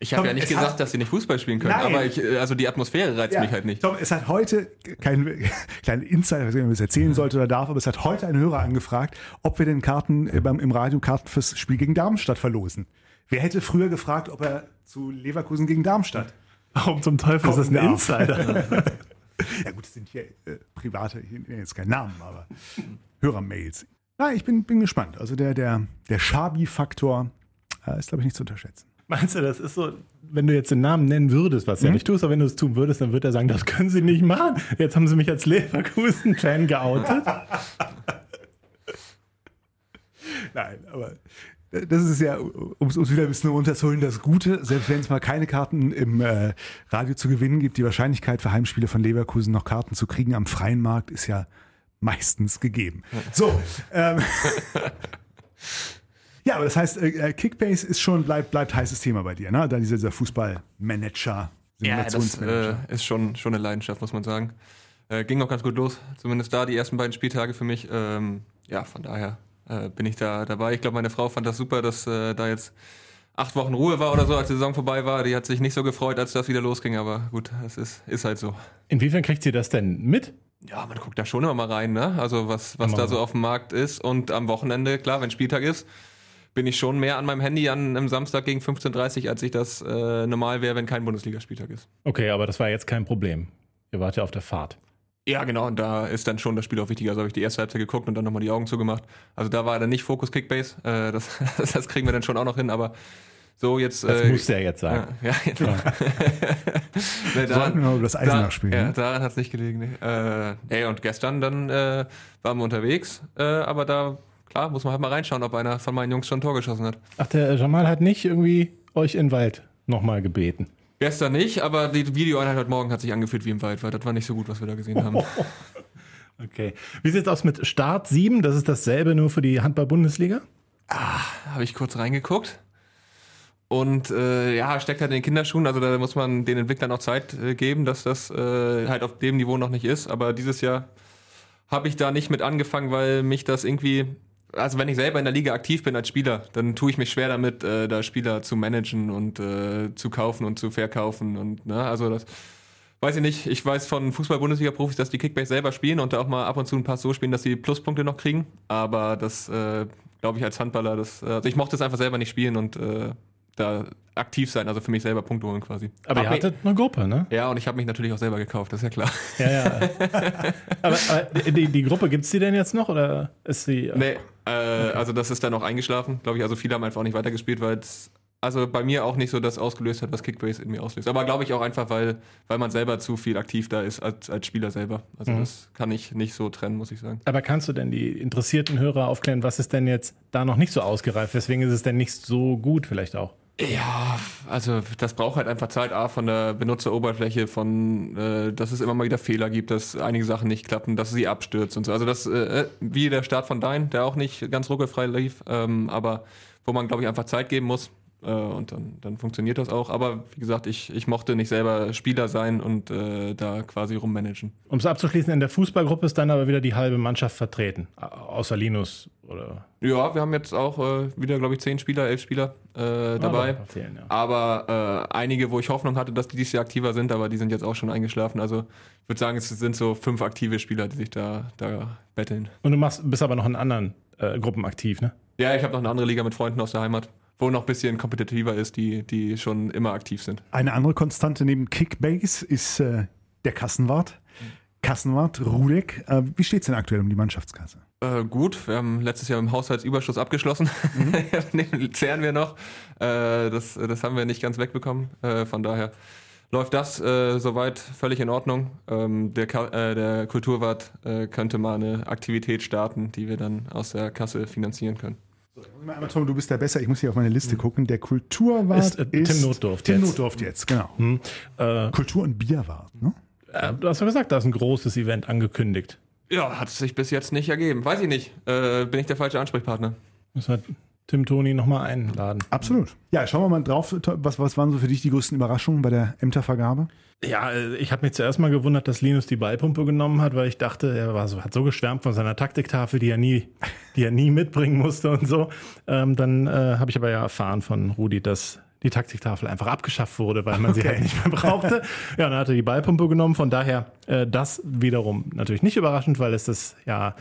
ich habe ja nicht gesagt, hat, dass sie nicht Fußball spielen können, nein. aber ich, äh, also die Atmosphäre reizt ja, mich halt nicht. Tom, es hat heute kein kleinen Insider, was ich das erzählen sollte oder darf, aber es hat heute ein Hörer angefragt, ob wir den Karten äh, beim, im Radio Karten fürs Spiel gegen Darmstadt verlosen. Wer hätte früher gefragt, ob er zu Leverkusen gegen Darmstadt Warum zum Teufel ist das ein Insider? ja gut, es sind hier äh, private, ich nenne jetzt keinen Namen, aber Hörermails. Na, ich bin, bin gespannt. Also der, der, der Schabi-Faktor äh, ist, glaube ich, nicht zu unterschätzen. Meinst du, das ist so, wenn du jetzt den Namen nennen würdest, was mhm. ja nicht tust, aber wenn du es tun würdest, dann würde er sagen, das können sie nicht machen. Jetzt haben sie mich als Leverkusen-Fan geoutet. Nein, aber das ist ja, um es wieder ein bisschen runterzuholen, das Gute, selbst wenn es mal keine Karten im äh, Radio zu gewinnen gibt, die Wahrscheinlichkeit für Heimspiele von Leverkusen noch Karten zu kriegen am freien Markt ist ja meistens gegeben. So, ähm, ja, aber das heißt, äh, äh, Kickbase ist schon, bleibt, bleibt heißes Thema bei dir, ne? Da dieser, dieser Fußballmanager, ja, das äh, ist schon, schon eine Leidenschaft, muss man sagen. Äh, ging auch ganz gut los, zumindest da die ersten beiden Spieltage für mich. Ähm, ja, von daher äh, bin ich da dabei. Ich glaube, meine Frau fand das super, dass äh, da jetzt acht Wochen Ruhe war oder so, als die Saison vorbei war. Die hat sich nicht so gefreut, als das wieder losging, aber gut, es ist, ist halt so. Inwiefern kriegt sie das denn mit? Ja, man guckt da schon immer mal rein, ne? Also was, was da so auf dem Markt ist. Und am Wochenende, klar, wenn Spieltag ist, bin ich schon mehr an meinem Handy an einem Samstag gegen 15.30 Uhr, als ich das äh, normal wäre, wenn kein Bundesligaspieltag ist. Okay, aber das war jetzt kein Problem. Ihr wart ja auf der Fahrt. Ja, genau, und da ist dann schon das Spiel auch wichtiger. Also habe ich die erste Halbzeit geguckt und dann nochmal die Augen zugemacht. Also da war dann nicht Fokus Kickbase. Äh, das, das kriegen wir dann schon auch noch hin, aber so jetzt. Das äh, muss der jetzt sagen. Ja, ja genau. Ja. nee, Sollten wir mal über das Eisen da, nachspielen. Ja, ne? daran hat es nicht gelegen. Nee. Äh, ey, und gestern dann äh, waren wir unterwegs, äh, aber da, klar, muss man halt mal reinschauen, ob einer von meinen Jungs schon ein Tor geschossen hat. Ach, der Jamal hat nicht irgendwie euch in den Wald nochmal gebeten. Gestern nicht, aber die Videoeinheit heute Morgen hat sich angefühlt wie im Wald, weil das war nicht so gut, was wir da gesehen haben. Okay. Wie sieht es aus mit Start 7? Das ist dasselbe nur für die Handball-Bundesliga? Ah, habe ich kurz reingeguckt. Und äh, ja, steckt halt in den Kinderschuhen. Also da muss man den Entwicklern auch Zeit äh, geben, dass das äh, halt auf dem Niveau noch nicht ist. Aber dieses Jahr habe ich da nicht mit angefangen, weil mich das irgendwie also wenn ich selber in der Liga aktiv bin als Spieler, dann tue ich mich schwer damit, äh, da Spieler zu managen und äh, zu kaufen und zu verkaufen und ne, also das weiß ich nicht. Ich weiß von Fußball-Bundesliga-Profis, dass die Kickbacks selber spielen und da auch mal ab und zu ein Pass so spielen, dass sie Pluspunkte noch kriegen. Aber das äh, glaube ich als Handballer, das, äh, also ich mochte es einfach selber nicht spielen und äh, da aktiv sein, also für mich selber Punkte holen quasi. Aber Hab ihr hattet eine Gruppe, ne? Ja, und ich habe mich natürlich auch selber gekauft, das ist ja klar. Ja, ja. aber, aber die, die Gruppe, gibt es die denn jetzt noch oder ist sie. Äh, nee, äh, okay. also das ist dann auch eingeschlafen, glaube ich. Also viele haben einfach auch nicht weitergespielt, weil es also bei mir auch nicht so das ausgelöst hat, was Kickbase in mir auslöst. Aber glaube ich auch einfach, weil, weil man selber zu viel aktiv da ist als, als Spieler selber. Also mhm. das kann ich nicht so trennen, muss ich sagen. Aber kannst du denn die interessierten Hörer aufklären, was ist denn jetzt da noch nicht so ausgereift? Weswegen ist es denn nicht so gut vielleicht auch? Ja, also das braucht halt einfach Zeit, A, von der Benutzeroberfläche, von, äh, dass es immer mal wieder Fehler gibt, dass einige Sachen nicht klappen, dass sie abstürzt und so. Also das, äh, wie der Start von Dein, der auch nicht ganz ruckelfrei lief, ähm, aber wo man, glaube ich, einfach Zeit geben muss. Äh, und dann, dann funktioniert das auch. Aber wie gesagt, ich, ich mochte nicht selber Spieler sein und äh, da quasi rummanagen. Um es abzuschließen, in der Fußballgruppe ist dann aber wieder die halbe Mannschaft vertreten, außer Linus oder? Ja, wir haben jetzt auch äh, wieder, glaube ich, zehn Spieler, elf Spieler äh, dabei. Aber, fehlen, ja. aber äh, einige, wo ich Hoffnung hatte, dass die dieses Jahr aktiver sind, aber die sind jetzt auch schon eingeschlafen. Also ich würde sagen, es sind so fünf aktive Spieler, die sich da, da betteln. Und du machst, bist aber noch in anderen äh, Gruppen aktiv, ne? Ja, ich habe noch eine andere Liga mit Freunden aus der Heimat wo noch ein bisschen kompetitiver ist, die, die schon immer aktiv sind. Eine andere Konstante neben Kickbase ist äh, der Kassenwart. Kassenwart, Rudek. Äh, wie steht es denn aktuell um die Mannschaftskasse? Äh, gut, wir haben letztes Jahr im Haushaltsüberschuss abgeschlossen. Mhm. Zehren wir noch. Äh, das, das haben wir nicht ganz wegbekommen. Äh, von daher läuft das äh, soweit völlig in Ordnung. Ähm, der, äh, der Kulturwart könnte mal eine Aktivität starten, die wir dann aus der Kasse finanzieren können. Aber Tom, du bist ja besser. Ich muss hier auf meine Liste gucken. Der Kulturwart ist, äh, ist Tim Notdorf. Tim Notdorf jetzt, genau. Hm. Äh, Kultur- und Bierwart. Ne? Äh, du hast ja gesagt, da ist ein großes Event angekündigt. Ja, hat sich bis jetzt nicht ergeben. Weiß ich nicht. Äh, bin ich der falsche Ansprechpartner? Das hat Tim Toni nochmal einladen. Absolut. Ja, schauen wir mal drauf. Was, was waren so für dich die größten Überraschungen bei der Ämtervergabe? Ja, ich habe mich zuerst mal gewundert, dass Linus die Ballpumpe genommen hat, weil ich dachte, er war so, hat so geschwärmt von seiner Taktiktafel, die er nie, die er nie mitbringen musste und so. Ähm, dann äh, habe ich aber ja erfahren von Rudi, dass die Taktiktafel einfach abgeschafft wurde, weil man okay. sie halt nicht mehr brauchte. Ja, dann hat er die Ballpumpe genommen. Von daher äh, das wiederum natürlich nicht überraschend, weil es das ja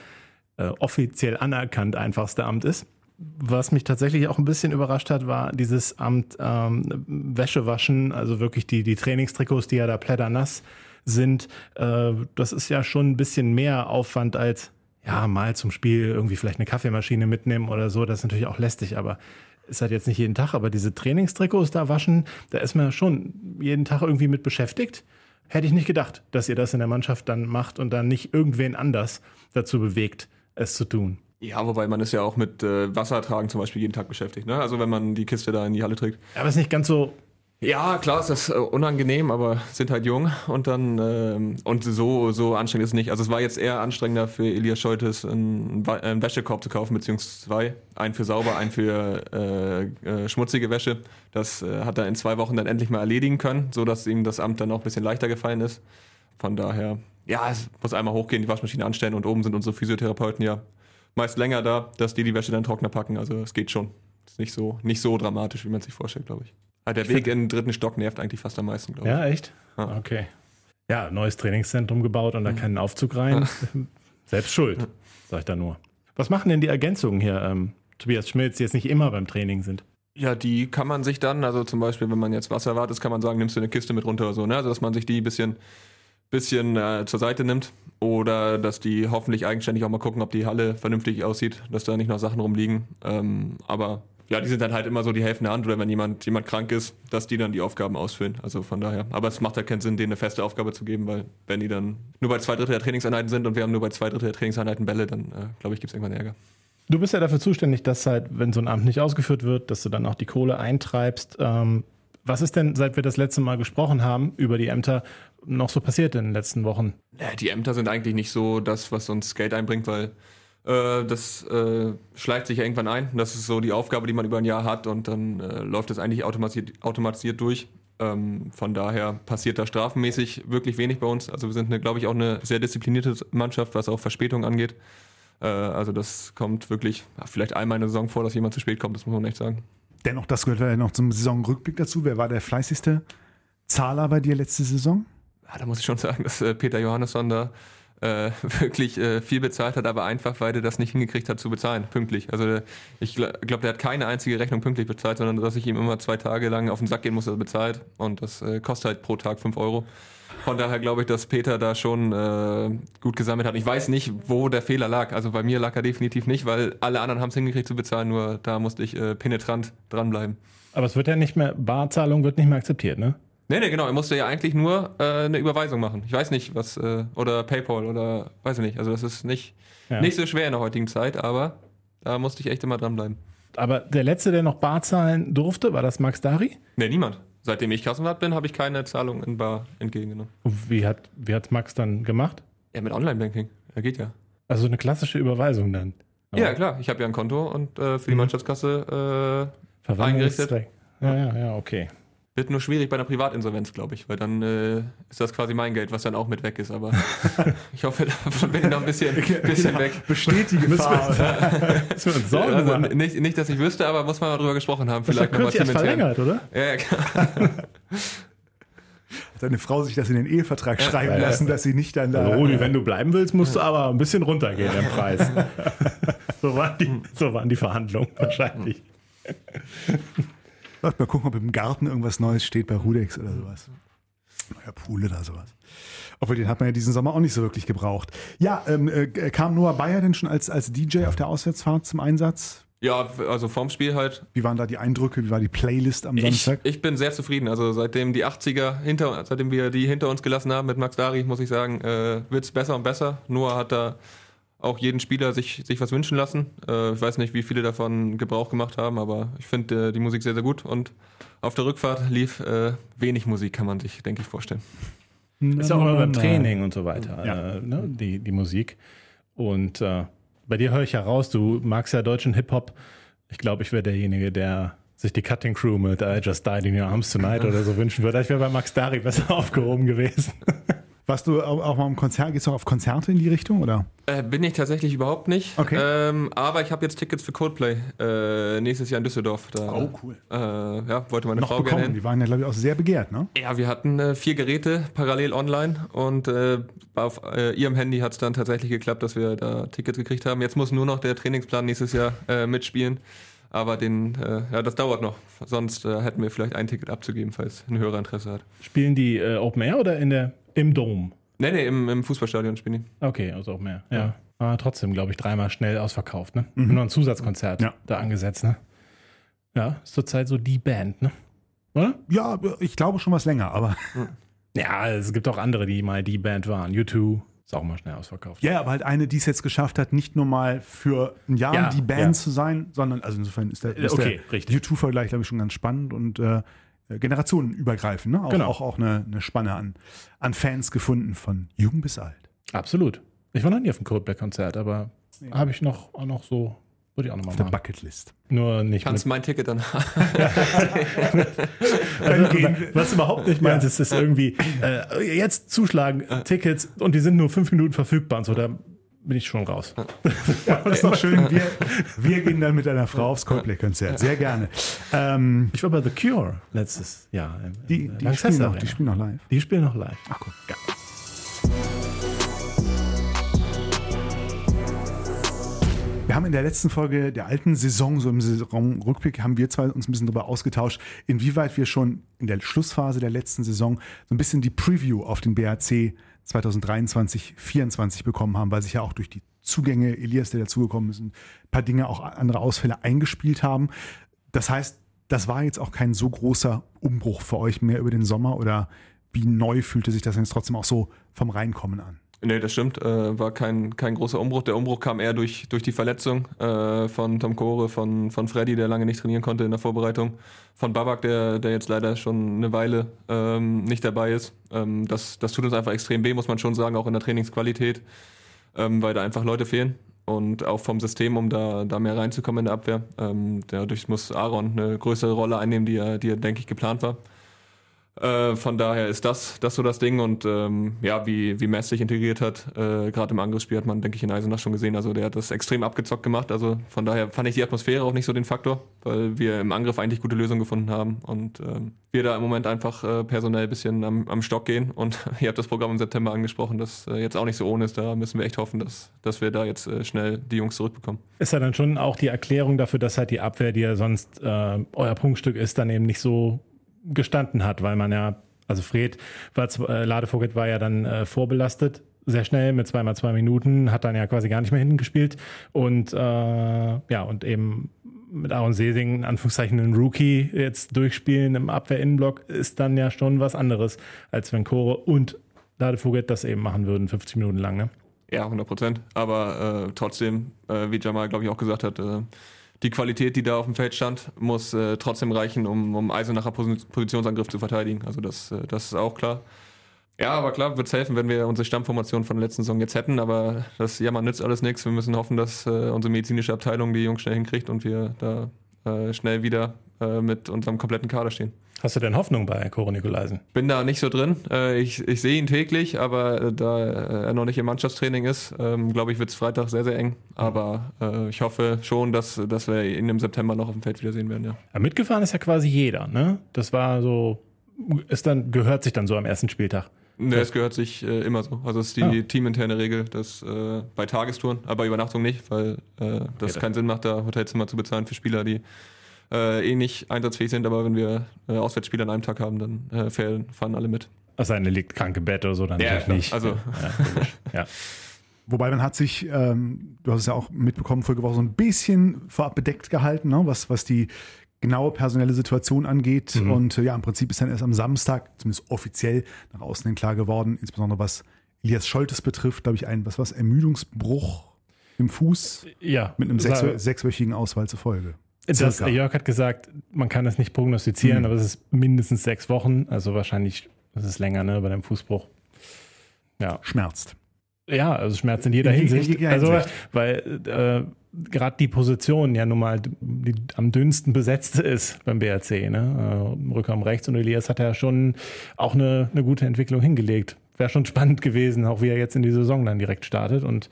äh, offiziell anerkannt einfachste Amt ist was mich tatsächlich auch ein bisschen überrascht hat, war dieses Amt ähm, Wäsche waschen, also wirklich die, die Trainingstrikots, die ja da plätternass sind. Äh, das ist ja schon ein bisschen mehr Aufwand als ja, mal zum Spiel irgendwie vielleicht eine Kaffeemaschine mitnehmen oder so. Das ist natürlich auch lästig, aber ist halt jetzt nicht jeden Tag. Aber diese Trainingstrikots da waschen, da ist man schon jeden Tag irgendwie mit beschäftigt. Hätte ich nicht gedacht, dass ihr das in der Mannschaft dann macht und dann nicht irgendwen anders dazu bewegt, es zu tun. Ja, wobei man ist ja auch mit äh, Wassertragen zum Beispiel jeden Tag beschäftigt. Ne? Also wenn man die Kiste da in die Halle trägt. Aber ist nicht ganz so. Ja, klar ist das äh, unangenehm, aber sind halt jung und dann ähm, und so so anstrengend ist es nicht. Also es war jetzt eher anstrengender für Elias Scholtes einen, einen Wäschekorb zu kaufen, beziehungsweise zwei. Einen für sauber, einen für äh, äh, schmutzige Wäsche. Das äh, hat er in zwei Wochen dann endlich mal erledigen können, so dass ihm das Amt dann auch ein bisschen leichter gefallen ist. Von daher, ja, es muss einmal hochgehen, die Waschmaschine anstellen und oben sind unsere Physiotherapeuten ja meist länger da, dass die die Wäsche dann trockner packen. Also es geht schon. Ist nicht so, nicht so dramatisch, wie man sich vorstellt, glaube ich. Aber der ich Weg in den dritten Stock nervt eigentlich fast am meisten, glaube ich. Ja, echt? Ja. Okay. Ja, neues Trainingszentrum gebaut und da mhm. keinen Aufzug rein. Selbst schuld, sag ich da nur. Was machen denn die Ergänzungen hier, ähm, Tobias Schmilz, die jetzt nicht immer beim Training sind? Ja, die kann man sich dann, also zum Beispiel, wenn man jetzt Wasser wartet, kann man sagen, nimmst du eine Kiste mit runter oder so, ne? Also dass man sich die ein bisschen bisschen äh, zur Seite nimmt oder dass die hoffentlich eigenständig auch mal gucken, ob die Halle vernünftig aussieht, dass da nicht noch Sachen rumliegen. Ähm, aber ja, die sind dann halt immer so die helfende Hand oder wenn jemand, jemand krank ist, dass die dann die Aufgaben ausfüllen. Also von daher. Aber es macht halt keinen Sinn, denen eine feste Aufgabe zu geben, weil wenn die dann nur bei zwei Drittel der Trainingseinheiten sind und wir haben nur bei zwei Drittel der Trainingseinheiten Bälle, dann äh, glaube ich, gibt es irgendwann Ärger. Du bist ja dafür zuständig, dass halt, wenn so ein Amt nicht ausgeführt wird, dass du dann auch die Kohle eintreibst. Ähm, was ist denn, seit wir das letzte Mal gesprochen haben über die Ämter, noch so passiert in den letzten Wochen? Ja, die Ämter sind eigentlich nicht so das, was uns Geld einbringt, weil äh, das äh, schleicht sich ja irgendwann ein. Das ist so die Aufgabe, die man über ein Jahr hat und dann äh, läuft das eigentlich automatisiert, automatisiert durch. Ähm, von daher passiert da strafenmäßig wirklich wenig bei uns. Also wir sind, glaube ich, auch eine sehr disziplinierte Mannschaft, was auch Verspätung angeht. Äh, also das kommt wirklich vielleicht einmal in der Saison vor, dass jemand zu spät kommt, das muss man echt sagen. Dennoch, das gehört ja noch zum Saisonrückblick dazu. Wer war der fleißigste Zahler bei dir letzte Saison? Ja, da muss ich schon sagen, dass äh, Peter Johannesson da äh, wirklich äh, viel bezahlt hat, aber einfach, weil er das nicht hingekriegt hat zu bezahlen, pünktlich. Also ich glaube, der hat keine einzige Rechnung pünktlich bezahlt, sondern dass ich ihm immer zwei Tage lang auf den Sack gehen muss, dass er bezahlt. Und das äh, kostet halt pro Tag fünf Euro. Von daher glaube ich, dass Peter da schon äh, gut gesammelt hat. Ich weiß nicht, wo der Fehler lag. Also bei mir lag er definitiv nicht, weil alle anderen haben es hingekriegt zu bezahlen, nur da musste ich äh, penetrant dranbleiben. Aber es wird ja nicht mehr, Barzahlung wird nicht mehr akzeptiert, ne? Nee, nee, genau. Er musste ja eigentlich nur äh, eine Überweisung machen. Ich weiß nicht, was, äh, oder PayPal oder weiß ich nicht. Also das ist nicht, ja. nicht so schwer in der heutigen Zeit, aber da musste ich echt immer dranbleiben. Aber der Letzte, der noch Bar zahlen durfte, war das Max Dari? Nee, niemand. Seitdem ich Kassenwart bin, habe ich keine Zahlung in Bar entgegengenommen. Und wie hat, wie hat Max dann gemacht? Ja, mit Online-Banking. Er geht ja. Also eine klassische Überweisung dann. Aber ja, klar. Ich habe ja ein Konto und äh, für die mhm. Mannschaftskasse äh, eingerichtet. ja, ja, ja, okay. Wird nur schwierig bei einer Privatinsolvenz, glaube ich, weil dann äh, ist das quasi mein Geld, was dann auch mit weg ist. Aber ich hoffe, da bin ich noch ein bisschen, bisschen weg. Besteht die Gefahr. Müssen wir uns Sorgen Also nicht, nicht, dass ich wüsste, aber muss man mal drüber gesprochen haben. Das ist Vielleicht nochmal verlängert, oder? Ja, ja, klar. Deine Frau sich das in den Ehevertrag schreiben ja, ja. lassen, dass sie nicht dann da. Also, Rudi, wenn du bleiben willst, musst du aber ein bisschen runtergehen im Preis. so, waren die, so waren die Verhandlungen wahrscheinlich. Mal gucken, ob im Garten irgendwas Neues steht bei Rudex oder sowas. Neuer Pool oder sowas. Obwohl, den hat man ja diesen Sommer auch nicht so wirklich gebraucht. Ja, ähm, äh, kam Noah Bayer denn schon als, als DJ auf der Auswärtsfahrt zum Einsatz? ja, also vorm Spiel halt. Wie waren da die Eindrücke? Wie war die Playlist am Ich, Samstag? ich bin sehr zufrieden. Also seitdem die 80er hinter, seitdem wir die hinter uns gelassen haben mit Max Dari, muss ich sagen, äh, wird es besser und besser. Noah hat da auch jeden Spieler sich, sich was wünschen lassen. Äh, ich weiß nicht, wie viele davon Gebrauch gemacht haben, aber ich finde äh, die Musik sehr, sehr gut. Und auf der Rückfahrt lief äh, wenig Musik, kann man sich, denke ich, vorstellen. Ist ja auch immer beim Training und so weiter, Ja. äh, ne, die, die Musik. Und äh, bei dir höre ich ja raus, du magst ja deutschen Hip-Hop. Ich glaube, ich wäre derjenige, der sich die Cutting Crew mit I Just Died in Your Arms Tonight oder so wünschen würde. Ich wäre bei Max Dari besser aufgehoben gewesen. Warst du auch, mal im Konzert? Gehst du auch auf Konzerte in die Richtung? Oder? Äh, bin ich tatsächlich überhaupt nicht. Okay. Ähm, aber ich habe jetzt Tickets für Coldplay äh, nächstes Jahr in Düsseldorf. Da, cool. Äh, ja, wollte meine Noch Frau gerne bekommen. hin. Die waren ja, glaube ich, auch sehr begehrt, ne? Ja, wir hatten äh, vier Geräte parallel online und äh, auf äh, ihrem Handy hat es dann tatsächlich geklappt, dass wir da Tickets gekriegt haben. Jetzt muss nur noch der Trainingsplan nächstes Jahr mitspielen. Aber den, äh, ja, das dauert noch. Sonst äh, hätten wir vielleicht ein Ticket abzugeben, falls ein höherer Interesse hat. Spielen die äh, Open Air oder in der, im Dom? Nee, nee, im, im Fußballstadion spielen die. Okay, also Open Air. Ja. Aber trotzdem, glaube ich, dreimal schnell ausverkauft. Ne? Nur ein Zusatzkonzert Ja. da angesetzt. Ne? Ja, ist zurzeit so die Band, ne? Oder? Ja, ich glaube schon was länger, aber. Ja, es gibt auch andere, die mal die Band waren. U2 ist auch mal schnell ausverkauft. Ja, aber halt eine, die es jetzt geschafft hat, nicht nur mal für ein Jahr Ja, die Band ja. zu sein, sondern, also insofern ist der, ist Okay, der richtig. U2-Vergleich, glaube ich, schon ganz spannend und äh, generationenübergreifend. Ne? Auch, Genau. auch, auch eine, eine Spanne an, an Fans gefunden, von jung bis alt. Absolut. Ich war noch nie auf einem Coldplay-Konzert, aber habe ich noch, auch noch so, würde ich auch noch mal Auf der machen. Bucketlist. Nur nicht Kannst mit, mein Ticket dann also, Was überhaupt nicht meinst, ist, ist irgendwie äh, jetzt zuschlagen, Tickets und die sind nur fünf Minuten verfügbar und so, da bin ich schon raus. Ja, das ist doch schön. Wir, wir gehen dann mit deiner Frau aufs Coldplay-Konzert. Sehr gerne. Ähm, Ich war bei The Cure letztes Jahr. im- die, im die, Lanxess spielen noch, die spielen noch live. die spielen noch live. Ach guck. Wir haben in der letzten Folge der alten Saison, so im Saisonrückblick, haben wir zwei uns ein bisschen darüber ausgetauscht, inwieweit wir schon in der Schlussphase der letzten Saison so ein bisschen die Preview auf den BAC 2023, 2024 bekommen haben, weil sich ja auch durch die Zugänge, Elias, der dazugekommen ist, ein paar Dinge, auch andere Ausfälle eingespielt haben. Das heißt, das war jetzt auch kein so großer Umbruch für euch mehr über den Sommer oder wie neu fühlte sich das jetzt trotzdem auch so vom Reinkommen an? Nee, das stimmt. Äh, war kein, kein großer Umbruch. Der Umbruch kam eher durch, durch die Verletzung äh, von Tom Kore, von, von Freddy, der lange nicht trainieren konnte in der Vorbereitung, von Babak, der, der jetzt leider schon eine Weile ähm, nicht dabei ist. Ähm, das, das tut uns einfach extrem weh, muss man schon sagen, auch in der Trainingsqualität, ähm, weil da einfach Leute fehlen. Und auch vom System, um da, da mehr reinzukommen in der Abwehr. Ähm, dadurch muss Aaron eine größere Rolle einnehmen, die er, die er denke ich, geplant war. Äh, von daher ist das, das so das Ding und ähm, ja, wie, wie Mess sich integriert hat, äh, gerade im Angriffsspiel hat man, denke ich, in Eisenach schon gesehen. Also der hat das extrem abgezockt gemacht. Also von daher fand ich die Atmosphäre auch nicht so den Faktor, weil wir im Angriff eigentlich gute Lösungen gefunden haben und ähm, wir da im Moment einfach äh, personell ein bisschen am, am Stock gehen. Und ihr habt das Programm im September angesprochen, das äh, jetzt auch nicht so ohne ist. Da müssen wir echt hoffen, dass, dass wir da jetzt äh, schnell die Jungs zurückbekommen. Ist ja dann schon auch die Erklärung dafür, dass halt die Abwehr, die ja sonst äh, euer Prunkstück ist, dann eben nicht so gestanden hat, weil man ja, also Fred, war, äh, Ladevogel war ja dann äh, vorbelastet, sehr schnell mit zweimal zwei Minuten, hat dann ja quasi gar nicht mehr hinten gespielt und äh, ja, und eben mit Aaron Sesing, in Anführungszeichen ein Rookie, jetzt durchspielen im Abwehr-Innenblock, ist dann ja schon was anderes, als wenn Kore und Ladevogel das eben machen würden, 50 Minuten lang, ne? Ja, 100 Prozent. Aber äh, trotzdem, äh, wie Jamal, glaube ich, auch gesagt hat, äh, die Qualität, die da auf dem Feld stand, muss äh, trotzdem reichen, um, um Eisenacher Pos Positionsangriff zu verteidigen. Also das, äh, das ist auch klar. Ja, aber klar, wird es helfen, wenn wir unsere Stammformation von der letzten Saison jetzt hätten, aber das Jammern nützt alles nichts. Wir müssen hoffen, dass äh, unsere medizinische Abteilung die Jungs schnell hinkriegt und wir da äh, schnell wieder äh, mit unserem kompletten Kader stehen. Hast du denn Hoffnung bei Koro Nikolaisen? Bin da nicht so drin. Äh, ich, ich sehe ihn täglich, aber äh, da er noch nicht im Mannschaftstraining ist, ähm, glaube ich, wird es Freitag sehr, sehr eng. Aber äh, ich hoffe schon, dass, dass wir ihn im September noch auf dem Feld wiedersehen werden. Ja. Ja, mitgefahren ist ja quasi jeder, ne? Das war so, ist dann, gehört sich dann so am ersten Spieltag. Ne, es gehört sich äh, immer so. Also es ist die Ah. teaminterne Regel, dass äh, bei Tagestouren, aber Übernachtung nicht, weil äh, das Okay. keinen Sinn macht, da Hotelzimmer zu bezahlen für Spieler, die äh, eh nicht einsatzfähig sind. Aber wenn wir äh, Auswärtsspiele an einem Tag haben, dann äh, fahren, fahren alle mit. Denn, er liegt krank im Bett oder so, dann Ja, natürlich klar. nicht. Also- ja. Wobei man hat sich, ähm, du hast es ja auch mitbekommen, vorige Woche so ein bisschen vorab bedeckt gehalten, ne? was, was die genaue personelle Situation angeht. Mhm. Und äh, ja, im Prinzip ist dann erst am Samstag, zumindest offiziell, nach außen hin klar geworden, insbesondere was Elias Scholtes betrifft, glaube ich, ein was, was Ermüdungsbruch im Fuß ja mit einem sechswöchigen Ausfall zur Folge. Das. Jörg hat gesagt, man kann es nicht prognostizieren, Mhm. aber es ist mindestens sechs Wochen, also wahrscheinlich ist es länger, ne, bei dem Fußbruch. Ja, Schmerzt. ja, also Schmerz in jeder In Hinsicht. in jeder Also, Hinsicht. weil äh, gerade die Position ja nun mal die am dünnsten besetzt ist beim BRC, ne? Äh, Rückraum rechts und Elias hat ja schon auch eine, eine gute Entwicklung hingelegt. Wäre schon spannend gewesen, auch wie er jetzt in die Saison dann direkt startet und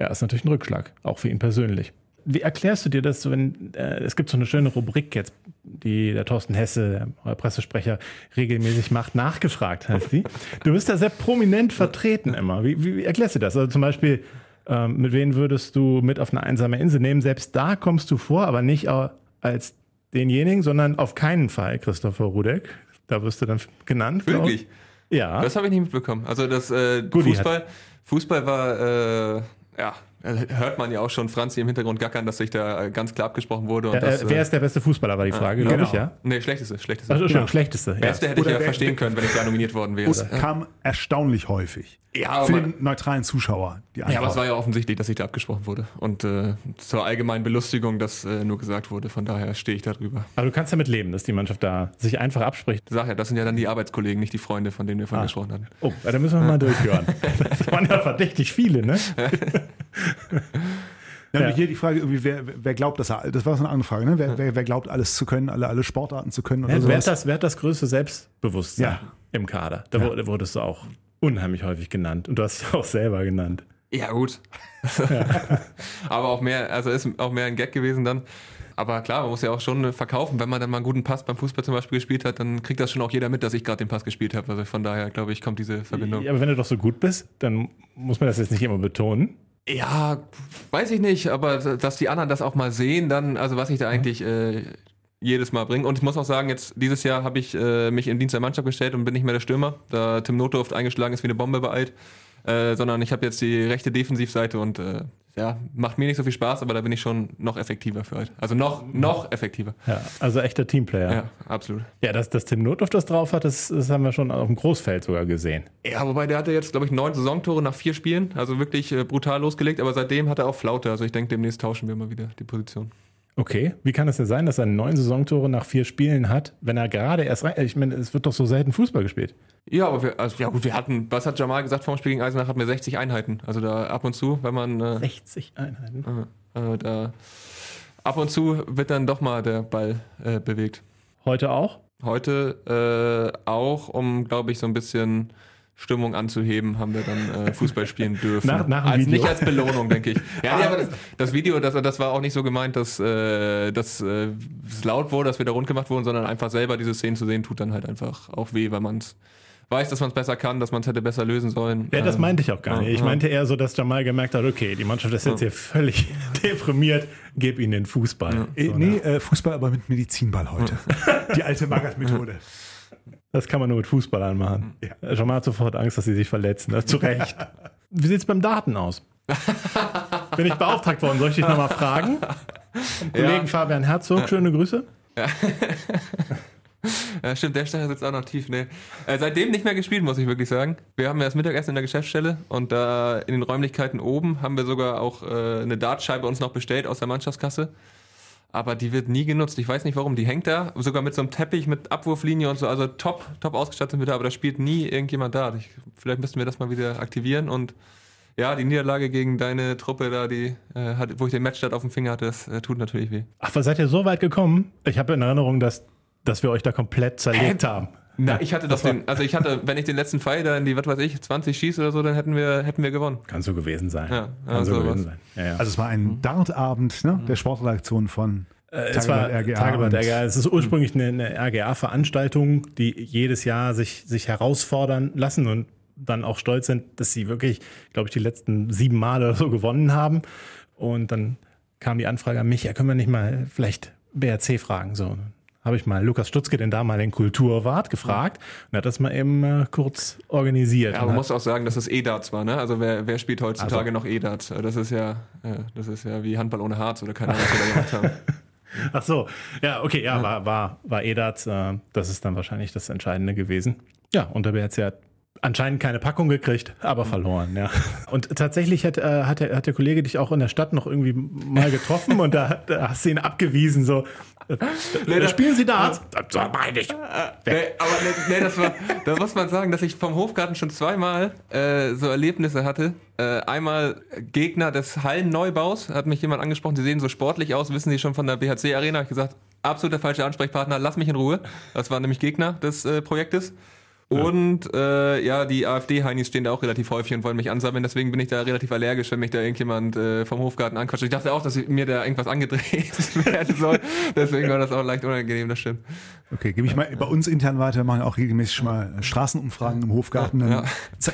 ja, ist natürlich ein Rückschlag, auch für ihn persönlich. Wie erklärst du dir das, wenn äh, es gibt so eine schöne Rubrik jetzt, die der Thorsten Hesse, der Pressesprecher, regelmäßig macht, nachgefragt heißt die. Du bist da sehr prominent vertreten immer. Wie, wie, wie erklärst du das? Also zum Beispiel, ähm, mit wem würdest du mit auf eine einsame Insel nehmen? Selbst da kommst du vor, aber nicht als denjenigen, sondern auf keinen Fall Christopher Rudek. Da wirst du dann genannt. Wirklich? Ja. Das habe ich nicht mitbekommen. Also das äh, Fußball, Fußball war, äh, ja, hört man ja auch schon Franzi im Hintergrund gackern, dass sich da äh, ganz klar abgesprochen wurde. Und Ja, das, äh, wer ist der beste Fußballer, war die Frage, glaube ich, genau. ja. Nee, schlechteste, schlechteste. Also, Entschuldigung, Ja. schlechteste. Ja. Beste hätte ich Oder ja wer- verstehen können, wenn ich da nominiert worden wäre. Und kam erstaunlich häufig. Ja, aber Für den neutralen Zuschauer. Die Ja, aber es war ja offensichtlich, dass sich da abgesprochen wurde. Und äh, zur allgemeinen Belustigung, dass äh, nur gesagt wurde. Von daher stehe ich da drüber. Aber du kannst damit leben, dass die Mannschaft da sich einfach abspricht. Ich sag ja, das sind ja dann die Arbeitskollegen, nicht die Freunde, von denen wir vorhin gesprochen hatten. Oh, ja, da müssen wir mal durchhören. Das waren ja verdächtig viele, ne? Ja, Ja. Hier die Frage, irgendwie, wer, wer glaubt, dass er, das war so eine andere Frage, ne? wer, wer, wer glaubt, alles zu können, alle, alle Sportarten zu können oder wer, hat das, wer hat das größte Selbstbewusstsein Ja. im Kader? Da wurde, wurdest du auch unheimlich häufig genannt. Und du hast dich auch selber genannt. Ja, gut. aber auch mehr, also ist auch mehr ein Gag gewesen dann. Aber klar, man muss ja auch schon verkaufen. Wenn man dann mal einen guten Pass beim Fußball zum Beispiel gespielt hat, dann kriegt das schon auch jeder mit, dass ich gerade den Pass gespielt habe. Also von daher, glaube ich, kommt diese Verbindung. Ja, aber wenn du doch so gut bist, dann muss man das jetzt nicht immer betonen. Ja, weiß ich nicht, aber dass die anderen das auch mal sehen, dann, also was ich da eigentlich äh, jedes Mal bringe. Und ich muss auch sagen, jetzt dieses Jahr habe ich äh, mich in Dienst der Mannschaft gestellt und bin nicht mehr der Stürmer, da Tim Notdurft eingeschlagen ist wie eine Bombe beeilt, äh, sondern ich habe jetzt die rechte Defensivseite und äh, ja, macht mir nicht so viel Spaß, aber da bin ich schon noch effektiver für heute. Also noch, noch effektiver. Ja, also echter Teamplayer. Ja, Ja, absolut. dass, dass Tim Notdorf das drauf hat, das, das haben wir schon auf dem Großfeld sogar gesehen. Ja, wobei der hatte jetzt, glaube ich, neun Saisontore nach vier Spielen, also wirklich äh, brutal losgelegt, aber seitdem hat er auch Flaute. Also ich denke, demnächst tauschen wir mal wieder die Position. Okay, wie kann es denn sein, dass er neun Saisontore nach vier Spielen hat, wenn er gerade erst rein. Ich meine, es wird doch so selten Fußball gespielt. Ja, aber wir, also, ja gut, wir hatten, was hat Jamal gesagt vor dem Spiel gegen Eisenach, hatten wir 60 Einheiten. Also da ab und zu, wenn man äh, 60 Einheiten. äh, da ab und zu wird dann doch mal der Ball äh, bewegt. Heute auch? Heute äh, auch, um, glaube ich, so ein bisschen Stimmung anzuheben, haben wir dann äh, Fußball spielen dürfen. Nach- nach dem als, Video. Nicht als Belohnung, denke ich. Ja, nee, aber das, das Video, das, das war auch nicht so gemeint, dass, äh, dass äh, es laut wurde, dass wir da rund gemacht wurden, sondern einfach selber diese Szenen zu sehen, tut dann halt einfach auch weh, weil man es weiß, dass man es besser kann, dass man es hätte besser lösen sollen. Ja, das Ähm, meinte ich auch gar nicht. Ich ja. meinte eher so, dass Jamal gemerkt hat, okay, die Mannschaft ist jetzt hier völlig deprimiert, gib ihnen den Fußball. Äh, So, nee, ne? äh, Fußball aber mit Medizinball heute. Die alte Magath-Methode. Das kann man nur mit Fußballern machen. Ja. Jamal hat sofort Angst, dass sie sich verletzen. Das, zu Recht. Wie sieht es beim Daten aus? Bin ich beauftragt worden? Soll ich dich nochmal fragen? Vom Kollegen Fabian Herzog, schöne Grüße. Ja, stimmt, der Steiner sitzt auch noch tief. Nee. Äh, seitdem nicht mehr gespielt, muss ich wirklich sagen. Wir haben ja das Mittagessen in der Geschäftsstelle und da in den Räumlichkeiten oben haben wir sogar auch äh, eine Dartscheibe uns noch bestellt aus der Mannschaftskasse. Aber die wird nie genutzt. Ich weiß nicht warum. Die hängt da, sogar mit so einem Teppich mit Abwurflinie und so. Also top, top ausgestattet wir da, aber da spielt nie irgendjemand da. Ich, vielleicht müssten wir das mal wieder aktivieren und ja, die Niederlage gegen deine Truppe da, die, äh, hat, wo ich den Matchstart auf dem Finger hatte, das äh, tut natürlich weh. Ach, was seid ihr so weit gekommen? Ich habe in Erinnerung, dass, dass wir euch da komplett zerlegt haben. Na, ich hatte doch den, also ich hatte, wenn ich den letzten Pfeil da in die, was weiß ich, 20 schieße oder so, dann hätten wir, hätten wir gewonnen. Kann so gewesen sein. Ja, Kann so also gewesen sein. Ja, ja. Also es war ein Dartabend ne, der Sportredaktion von Äh, es war Tageblatt RGA Tageblatt RGA. Es ist ursprünglich eine, eine RGA-Veranstaltung, die jedes Jahr sich, sich herausfordern lassen und dann auch stolz sind, dass sie wirklich, glaube ich, die letzten sieben Male oder so gewonnen haben. Und dann kam die Anfrage an mich, ja, können wir nicht mal vielleicht BRC fragen? So, habe ich mal Lukas Stutzke, den damaligen Kulturwart, gefragt und er hat das mal eben äh, kurz organisiert. Ja, man muss auch sagen, dass es E-Darts war, ne? Also wer, wer spielt heutzutage Also- noch E-Darts? Das ist ja, äh, das ist ja wie Handball ohne Harz oder keine Ahnung, was wir da gemacht haben. Ach so, ja, okay, ja, war, war, war EDAT, äh, das ist dann wahrscheinlich das Entscheidende gewesen. Ja, und der BRC hat anscheinend keine Packung gekriegt, aber verloren, ja. Und tatsächlich hat, äh, hat, der, hat der Kollege dich auch in der Stadt noch irgendwie mal getroffen und da, da hast du ihn abgewiesen, so. Äh, da- spielen Sie Darts? So meine ich. Nee, aber nee, nee, das war, da muss man sagen, dass ich vom Hofgarten schon zweimal äh, so Erlebnisse hatte. Äh, einmal Gegner des Hallenneubaus, hat mich jemand angesprochen, die sehen so sportlich aus, wissen Sie schon von der BHC Arena? Ich gesagt, absolut der falsche Ansprechpartner, lass mich in Ruhe. Das waren nämlich Gegner des äh, Projektes. Und äh, ja, die AfD-Heinis stehen da auch relativ häufig und wollen mich ansammeln, deswegen bin ich da relativ allergisch, wenn mich da irgendjemand äh, vom Hofgarten anquatscht. Ich dachte auch, dass mir da irgendwas angedreht werden soll. Deswegen war das auch leicht unangenehm, das stimmt. Okay, gebe ich mal bei uns intern weiter, wir machen auch regelmäßig mal Straßenumfragen im Hofgarten. Dann Ja.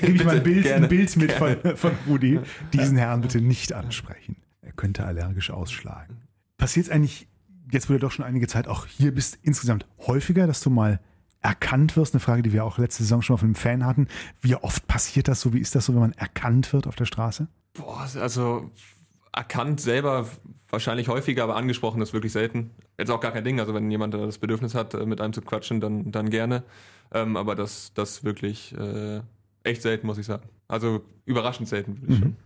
gebe ich mal ein Bild, ein Bild mit von, von Rudi. Diesen Herrn bitte nicht ansprechen. Er könnte allergisch ausschlagen. Passiert es eigentlich, jetzt wo du doch schon einige Zeit auch hier bist, insgesamt häufiger, dass du mal erkannt wirst? Eine Frage, die wir auch letzte Saison schon mal von einem Fan hatten. Wie oft passiert das so? Wie ist das so, wenn man erkannt wird auf der Straße? Boah, also erkannt selber wahrscheinlich häufiger, aber angesprochen ist wirklich selten. Jetzt auch gar kein Ding. Also wenn jemand das Bedürfnis hat, äh, mit einem zu quatschen, dann, dann gerne. Ähm, aber das, das wirklich äh, echt selten, muss ich sagen. Also überraschend selten, würde ich schon.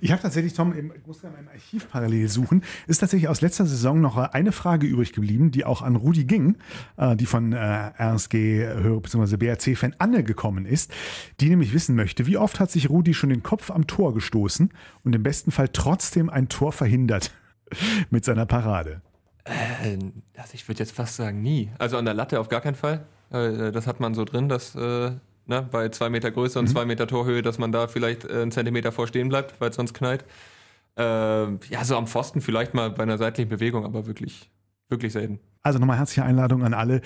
Ich habe tatsächlich, Tom, ich muss gerade in meinem Archiv parallel suchen, ist tatsächlich aus letzter Saison noch eine Frage übrig geblieben, die auch an Rudi ging, äh, die von äh, RSG bzw. BRC-Fan Anne gekommen ist, die nämlich wissen möchte, wie oft hat sich Rudi schon den Kopf am Tor gestoßen und im besten Fall trotzdem ein Tor verhindert mit seiner Parade. Äh, also ich würde jetzt fast sagen, nie. Also an der Latte auf gar keinen Fall. Äh, das hat man so drin, dass äh, ne, bei zwei Meter Größe und zwei Meter Torhöhe, dass man da vielleicht äh, einen Zentimeter vor stehen bleibt, weil es sonst knallt. Äh, ja, so am Pfosten vielleicht mal bei einer seitlichen Bewegung, aber wirklich, wirklich selten. Also nochmal herzliche Einladung an alle,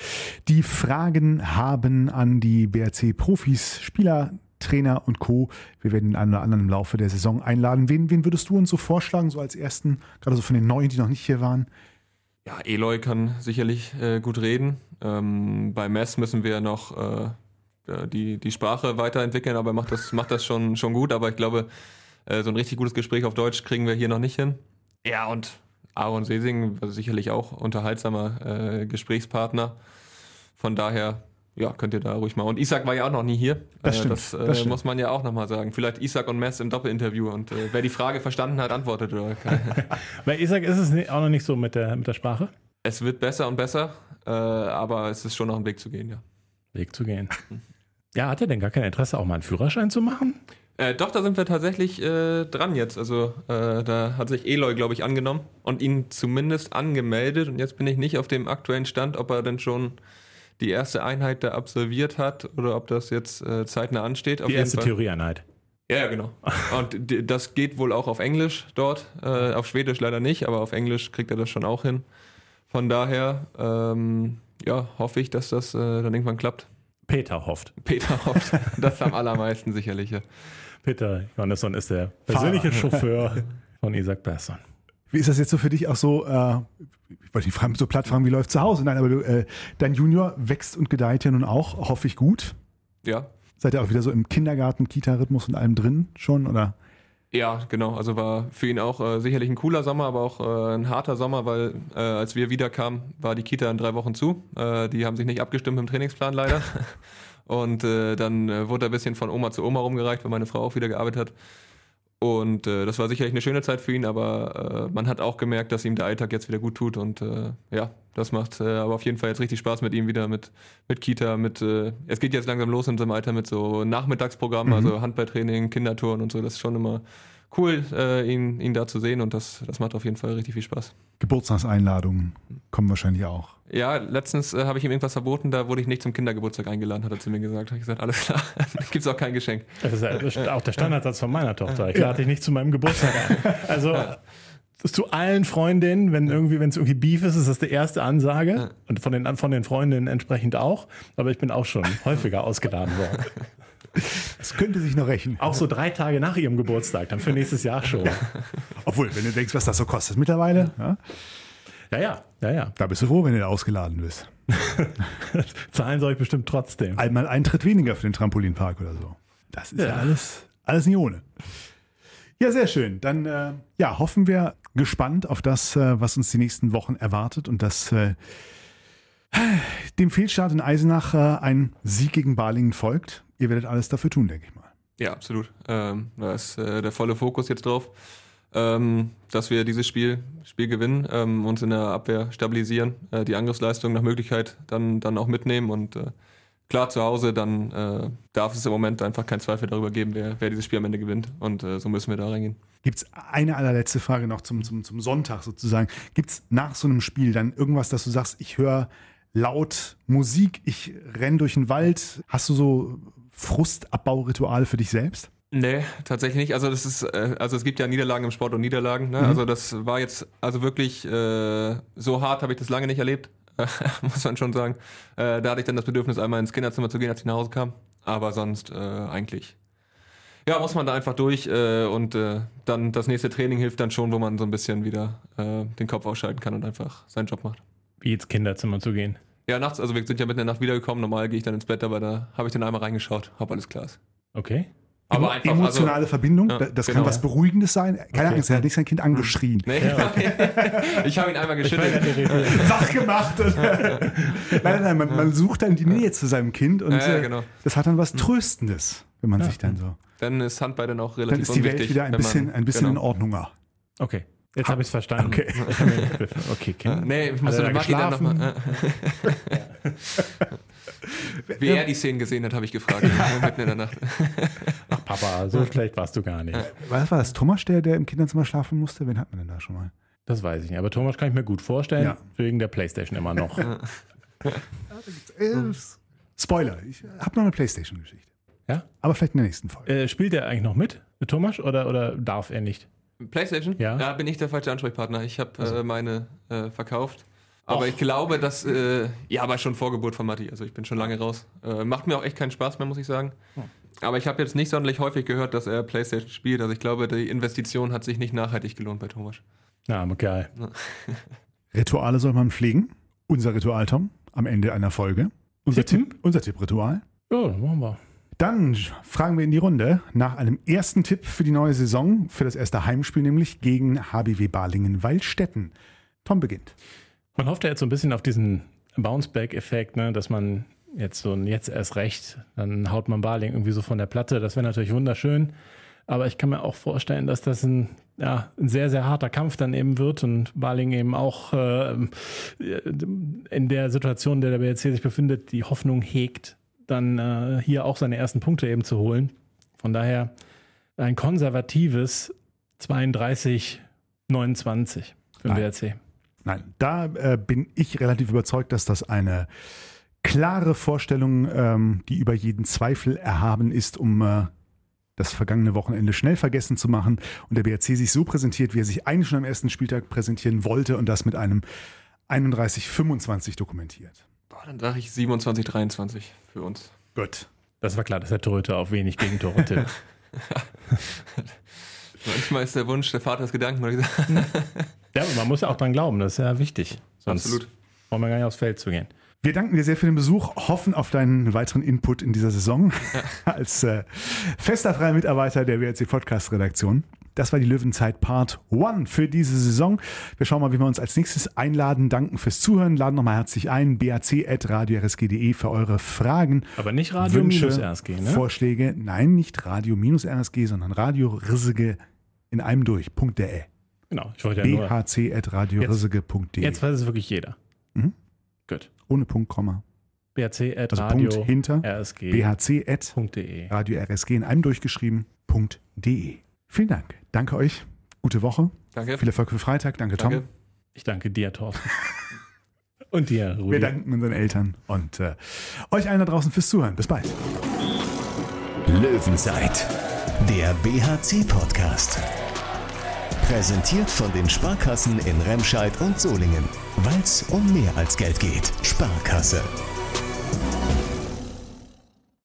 die Fragen haben an die BRC-Profis, Spieler, Trainer und Co. Wir werden den einen oder anderen im Laufe der Saison einladen. Wen, wen würdest du uns so vorschlagen, so als ersten, gerade so von den Neuen, die noch nicht hier waren? Ja, Eloy kann sicherlich äh, gut reden. Ähm, bei Mess müssen wir noch äh, die, die Sprache weiterentwickeln, aber er macht das, macht das schon, schon gut. Aber ich glaube, äh, so ein richtig gutes Gespräch auf Deutsch kriegen wir hier noch nicht hin. Ja, und Aaron Sesing war sicherlich auch unterhaltsamer äh, Gesprächspartner. Von daher, ja, könnt ihr da ruhig mal. Und Isaac war ja auch noch nie hier. Das Äh, stimmt, Das, äh, das stimmt. muss man ja auch nochmal sagen. Vielleicht Isaac und Mess im Doppelinterview. Und äh, wer die Frage verstanden hat, antwortet. Oder Bei Isaac ist es auch noch nicht so mit der, mit der Sprache. es wird besser und besser, äh, aber es ist schon noch ein Weg zu gehen, ja. Weg zu gehen. Ja, hat er denn gar kein Interesse, auch mal einen Führerschein zu machen? Äh, doch, da sind wir tatsächlich äh, dran jetzt. Also äh, da hat sich Eloy, glaube ich, angenommen und ihn zumindest angemeldet. Und jetzt bin ich nicht auf dem aktuellen Stand, ob er denn schon die erste Einheit da absolviert hat oder ob das jetzt äh, zeitnah ansteht. Auf Die erste. Theorieeinheit. Ja, ja, genau. Und das geht wohl auch auf Englisch dort. Äh, auf Schwedisch leider nicht, aber auf Englisch kriegt er das schon auch hin. Von daher, ähm, ja, hoffe ich, dass das äh, dann irgendwann klappt. Peter hofft. Peter hofft das am allermeisten sicherlich. Ja. Peter Johannesson ist der persönliche Chauffeur von Isaac Persson. Wie ist das jetzt so für dich auch so, äh, ich wollte nicht fragen, so platt fragen, wie läuft zu Hause? Nein, aber du, äh, dein Junior wächst und gedeiht ja nun auch, hoffe ich, gut. ja, Seid ihr auch wieder so im Kindergarten, Kita-Rhythmus und allem drin schon? Oder? Ja, genau. Also war für ihn auch äh, sicherlich ein cooler Sommer, aber auch äh, ein harter Sommer, weil äh, als wir wiederkamen, war die Kita in drei Wochen zu. Äh, die haben sich nicht abgestimmt im Trainingsplan leider. Und äh, dann äh, wurde er ein bisschen von Oma zu Oma rumgereicht, weil meine Frau auch wieder gearbeitet hat. Und äh, das war sicherlich eine schöne Zeit für ihn, aber äh, man hat auch gemerkt, dass ihm der Alltag jetzt wieder gut tut. Und äh, ja, das macht äh, aber auf jeden Fall jetzt richtig Spaß mit ihm wieder, mit, mit Kita, mit äh, es geht jetzt langsam los in seinem Alter mit so Nachmittagsprogrammen, Mhm. also Handballtraining, Kindertouren und so. Das ist schon immer cool, äh, ihn, ihn da zu sehen und das, das macht auf jeden Fall richtig viel Spaß. Geburtstagseinladungen kommen wahrscheinlich auch. Ja, letztens äh, habe ich ihm irgendwas verboten, da wurde ich nicht zum Kindergeburtstag eingeladen, hat er zu mir gesagt. Habe ich gesagt, alles klar, gibt's auch kein Geschenk. Das ist ja das ist auch der Standardsatz von meiner Tochter. Ich lade dich nicht zu meinem Geburtstag ein. Also zu allen Freundinnen, wenn irgendwie, wenn es irgendwie Beef ist, ist das die erste Ansage. Und von den, von den Freundinnen entsprechend auch. Aber ich bin auch schon häufiger ausgeladen worden. Das könnte sich noch rächen. Auch so drei Tage nach ihrem Geburtstag, dann für nächstes Jahr schon. Obwohl, wenn du denkst, was das so kostet mittlerweile, ja, Ja, ja, ja, ja. da bist du froh, wenn du ausgeladen bist. Zahlen soll ich bestimmt trotzdem. Einmal Eintritt weniger für den Trampolinpark oder so. Das ist ja, Ja. alles, alles nicht ohne. Ja, sehr schön. Dann äh, ja, hoffen wir gespannt auf das, äh, was uns die nächsten Wochen erwartet und dass äh, dem Fehlstart in Eisenach äh, ein Sieg gegen Balingen folgt. Ihr werdet alles dafür tun, denke ich mal. Ja, absolut. Ähm, da ist äh, der volle Fokus jetzt drauf, ähm, dass wir dieses Spiel, Spiel gewinnen, ähm, uns in der Abwehr stabilisieren, äh, die Angriffsleistung nach Möglichkeit dann, dann auch mitnehmen und äh, klar zu Hause, dann äh, darf es im Moment einfach keinen Zweifel darüber geben, wer, wer dieses Spiel am Ende gewinnt und äh, so müssen wir da reingehen. Gibt es eine allerletzte Frage noch zum, zum, zum Sonntag sozusagen? Gibt es nach so einem Spiel dann irgendwas, dass du sagst, ich höre laut Musik, ich renn durch den Wald? Hast du so Frustabbaurituale für dich selbst? Nee, tatsächlich nicht. Also das ist, äh, also es gibt ja Niederlagen im Sport und Niederlagen. Ne? Also das war jetzt, also wirklich äh, so hart habe ich das lange nicht erlebt, muss man schon sagen. Äh, da hatte ich dann das Bedürfnis, einmal ins Kinderzimmer zu gehen, als ich nach Hause kam. Aber sonst äh, eigentlich. Ja, muss man da einfach durch äh, und äh, dann das nächste Training hilft dann schon, wo man so ein bisschen wieder äh, den Kopf ausschalten kann und einfach seinen Job macht. Wie ins Kinderzimmer zu gehen. Ja, nachts, also wir sind ja mitten in der Nacht wiedergekommen. Normal gehe ich dann ins Bett, aber da habe ich dann einmal reingeschaut, ob alles klar ist. Okay. Aber Emo- einfach, emotionale also, Verbindung, Ja, da- das genau. kann was Beruhigendes sein. Keine Angst, er hat nicht sein Kind angeschrien. Nee, ich habe ihn einmal geschüttelt. Wach gemacht. nein, nein, nein, man, man sucht dann die Nähe zu seinem Kind und Ja, ja, äh, genau. das hat dann was Tröstendes, wenn man sich dann so. Dann ist Handball dann auch relativ Dann ist die Welt wieder ein bisschen, man- ein bisschen in genau. Ordnunger. Okay. Jetzt habe ich es verstanden. Okay. Hab. Okay, Kind. Nee, ich muss er mit da Maki dann geschlafen? nochmal. Wie er die Szenen gesehen hat, habe ich gefragt. Mitten in der Nacht. Ach, Papa, so schlecht warst du gar nicht. Was war das? Thomas, der, der im Kinderzimmer schlafen musste? Wen hat man denn da schon mal? Das weiß ich nicht. Aber Thomas kann ich mir gut vorstellen. Ja. Wegen der Playstation immer noch. Äh, Spoiler, ich habe noch eine Playstation-Geschichte. Ja? Aber vielleicht in der nächsten Folge. Äh, spielt er eigentlich noch mit, Thomas, oder, oder darf er nicht? Playstation? Ja. Da bin ich der falsche Ansprechpartner. Ich habe äh, meine äh, verkauft. Aber ich glaube, dass, äh, ja, aber schon Vorgeburt von Matti. Also ich bin schon lange raus. Äh, macht mir auch echt keinen Spaß mehr, muss ich sagen. Aber ich habe jetzt nicht sonderlich häufig gehört, dass er Playstation spielt. Also ich glaube, die Investition hat sich nicht nachhaltig gelohnt bei Thomas. Na, geil. Rituale soll man pflegen. Unser Ritual, Tom, am Ende einer Folge. Unser Tippen? Tipp, unser Tippritual. Ja, machen wir. Dann fragen wir in die Runde nach einem ersten Tipp für die neue Saison, für das erste Heimspiel nämlich gegen HBW Balingen-Waldstätten. Tom beginnt. Man hofft ja jetzt so ein bisschen auf diesen Bounceback-Effekt, ne, dass man jetzt so ein jetzt erst recht, dann haut man Barling irgendwie so von der Platte. Das wäre natürlich wunderschön. Aber ich kann mir auch vorstellen, dass das ein, ja, ein sehr, sehr harter Kampf dann eben wird und Barling eben auch äh, in der Situation, in der der BRC sich befindet, die Hoffnung hegt, dann äh, hier auch seine ersten Punkte eben zu holen. Von daher ein konservatives 32, 29 für den Nein. BRC. Nein, da äh, bin ich relativ überzeugt, dass das eine klare Vorstellung, ähm, die über jeden Zweifel erhaben ist, um äh, das vergangene Wochenende schnell vergessen zu machen und der BRC sich so präsentiert, wie er sich eigentlich schon am ersten Spieltag präsentieren wollte und das mit einem 31-25 dokumentiert. Boah, dann sage ich 27, 23 für uns. Gut. Das war klar, dass der Torhüter auf wenig Gegentore tippt. Manchmal ist der Wunsch, der Vater des Gedanken, sagen. ja, aber man muss ja auch dran glauben, das ist ja wichtig. Sonst Absolut. brauchen wir gar nicht aufs Feld zu gehen. Wir danken dir sehr für den Besuch, hoffen auf deinen weiteren Input in dieser Saison als äh, fester freier Mitarbeiter der WRC Podcast Redaktion. Das war die Löwenzeit Part 1 für diese Saison. Wir schauen mal, wie wir uns als nächstes einladen. Danken fürs Zuhören. Laden nochmal herzlich ein. bac.radiorsg.de für eure Fragen. Aber nicht Radio Wünsche, RSG, ne? Vorschläge. Nein, nicht Radio-RSG, sondern Radio Rissige in einem durch.de. Genau, ich wollte ja nur. bhc.radiorissige.de. Jetzt weiß es wirklich jeder. Mhm. Gut. Ohne Punkt, Komma. BHC at Also Radio Punkt hinter. RSG. bhc.radiorrsg .de. in einem durchgeschrieben.de. Vielen Dank. Danke euch. Gute Woche. Danke. Viel Erfolg für Freitag. Danke, Tom. Danke. Ich danke dir, Thorsten. Und dir, Rudi. Wir danken unseren Eltern und äh, euch allen da draußen fürs Zuhören. Bis bald. Löwenzeit, der BHC-Podcast. Präsentiert von den Sparkassen in Remscheid und Solingen. Weil es um mehr als Geld geht. Sparkasse.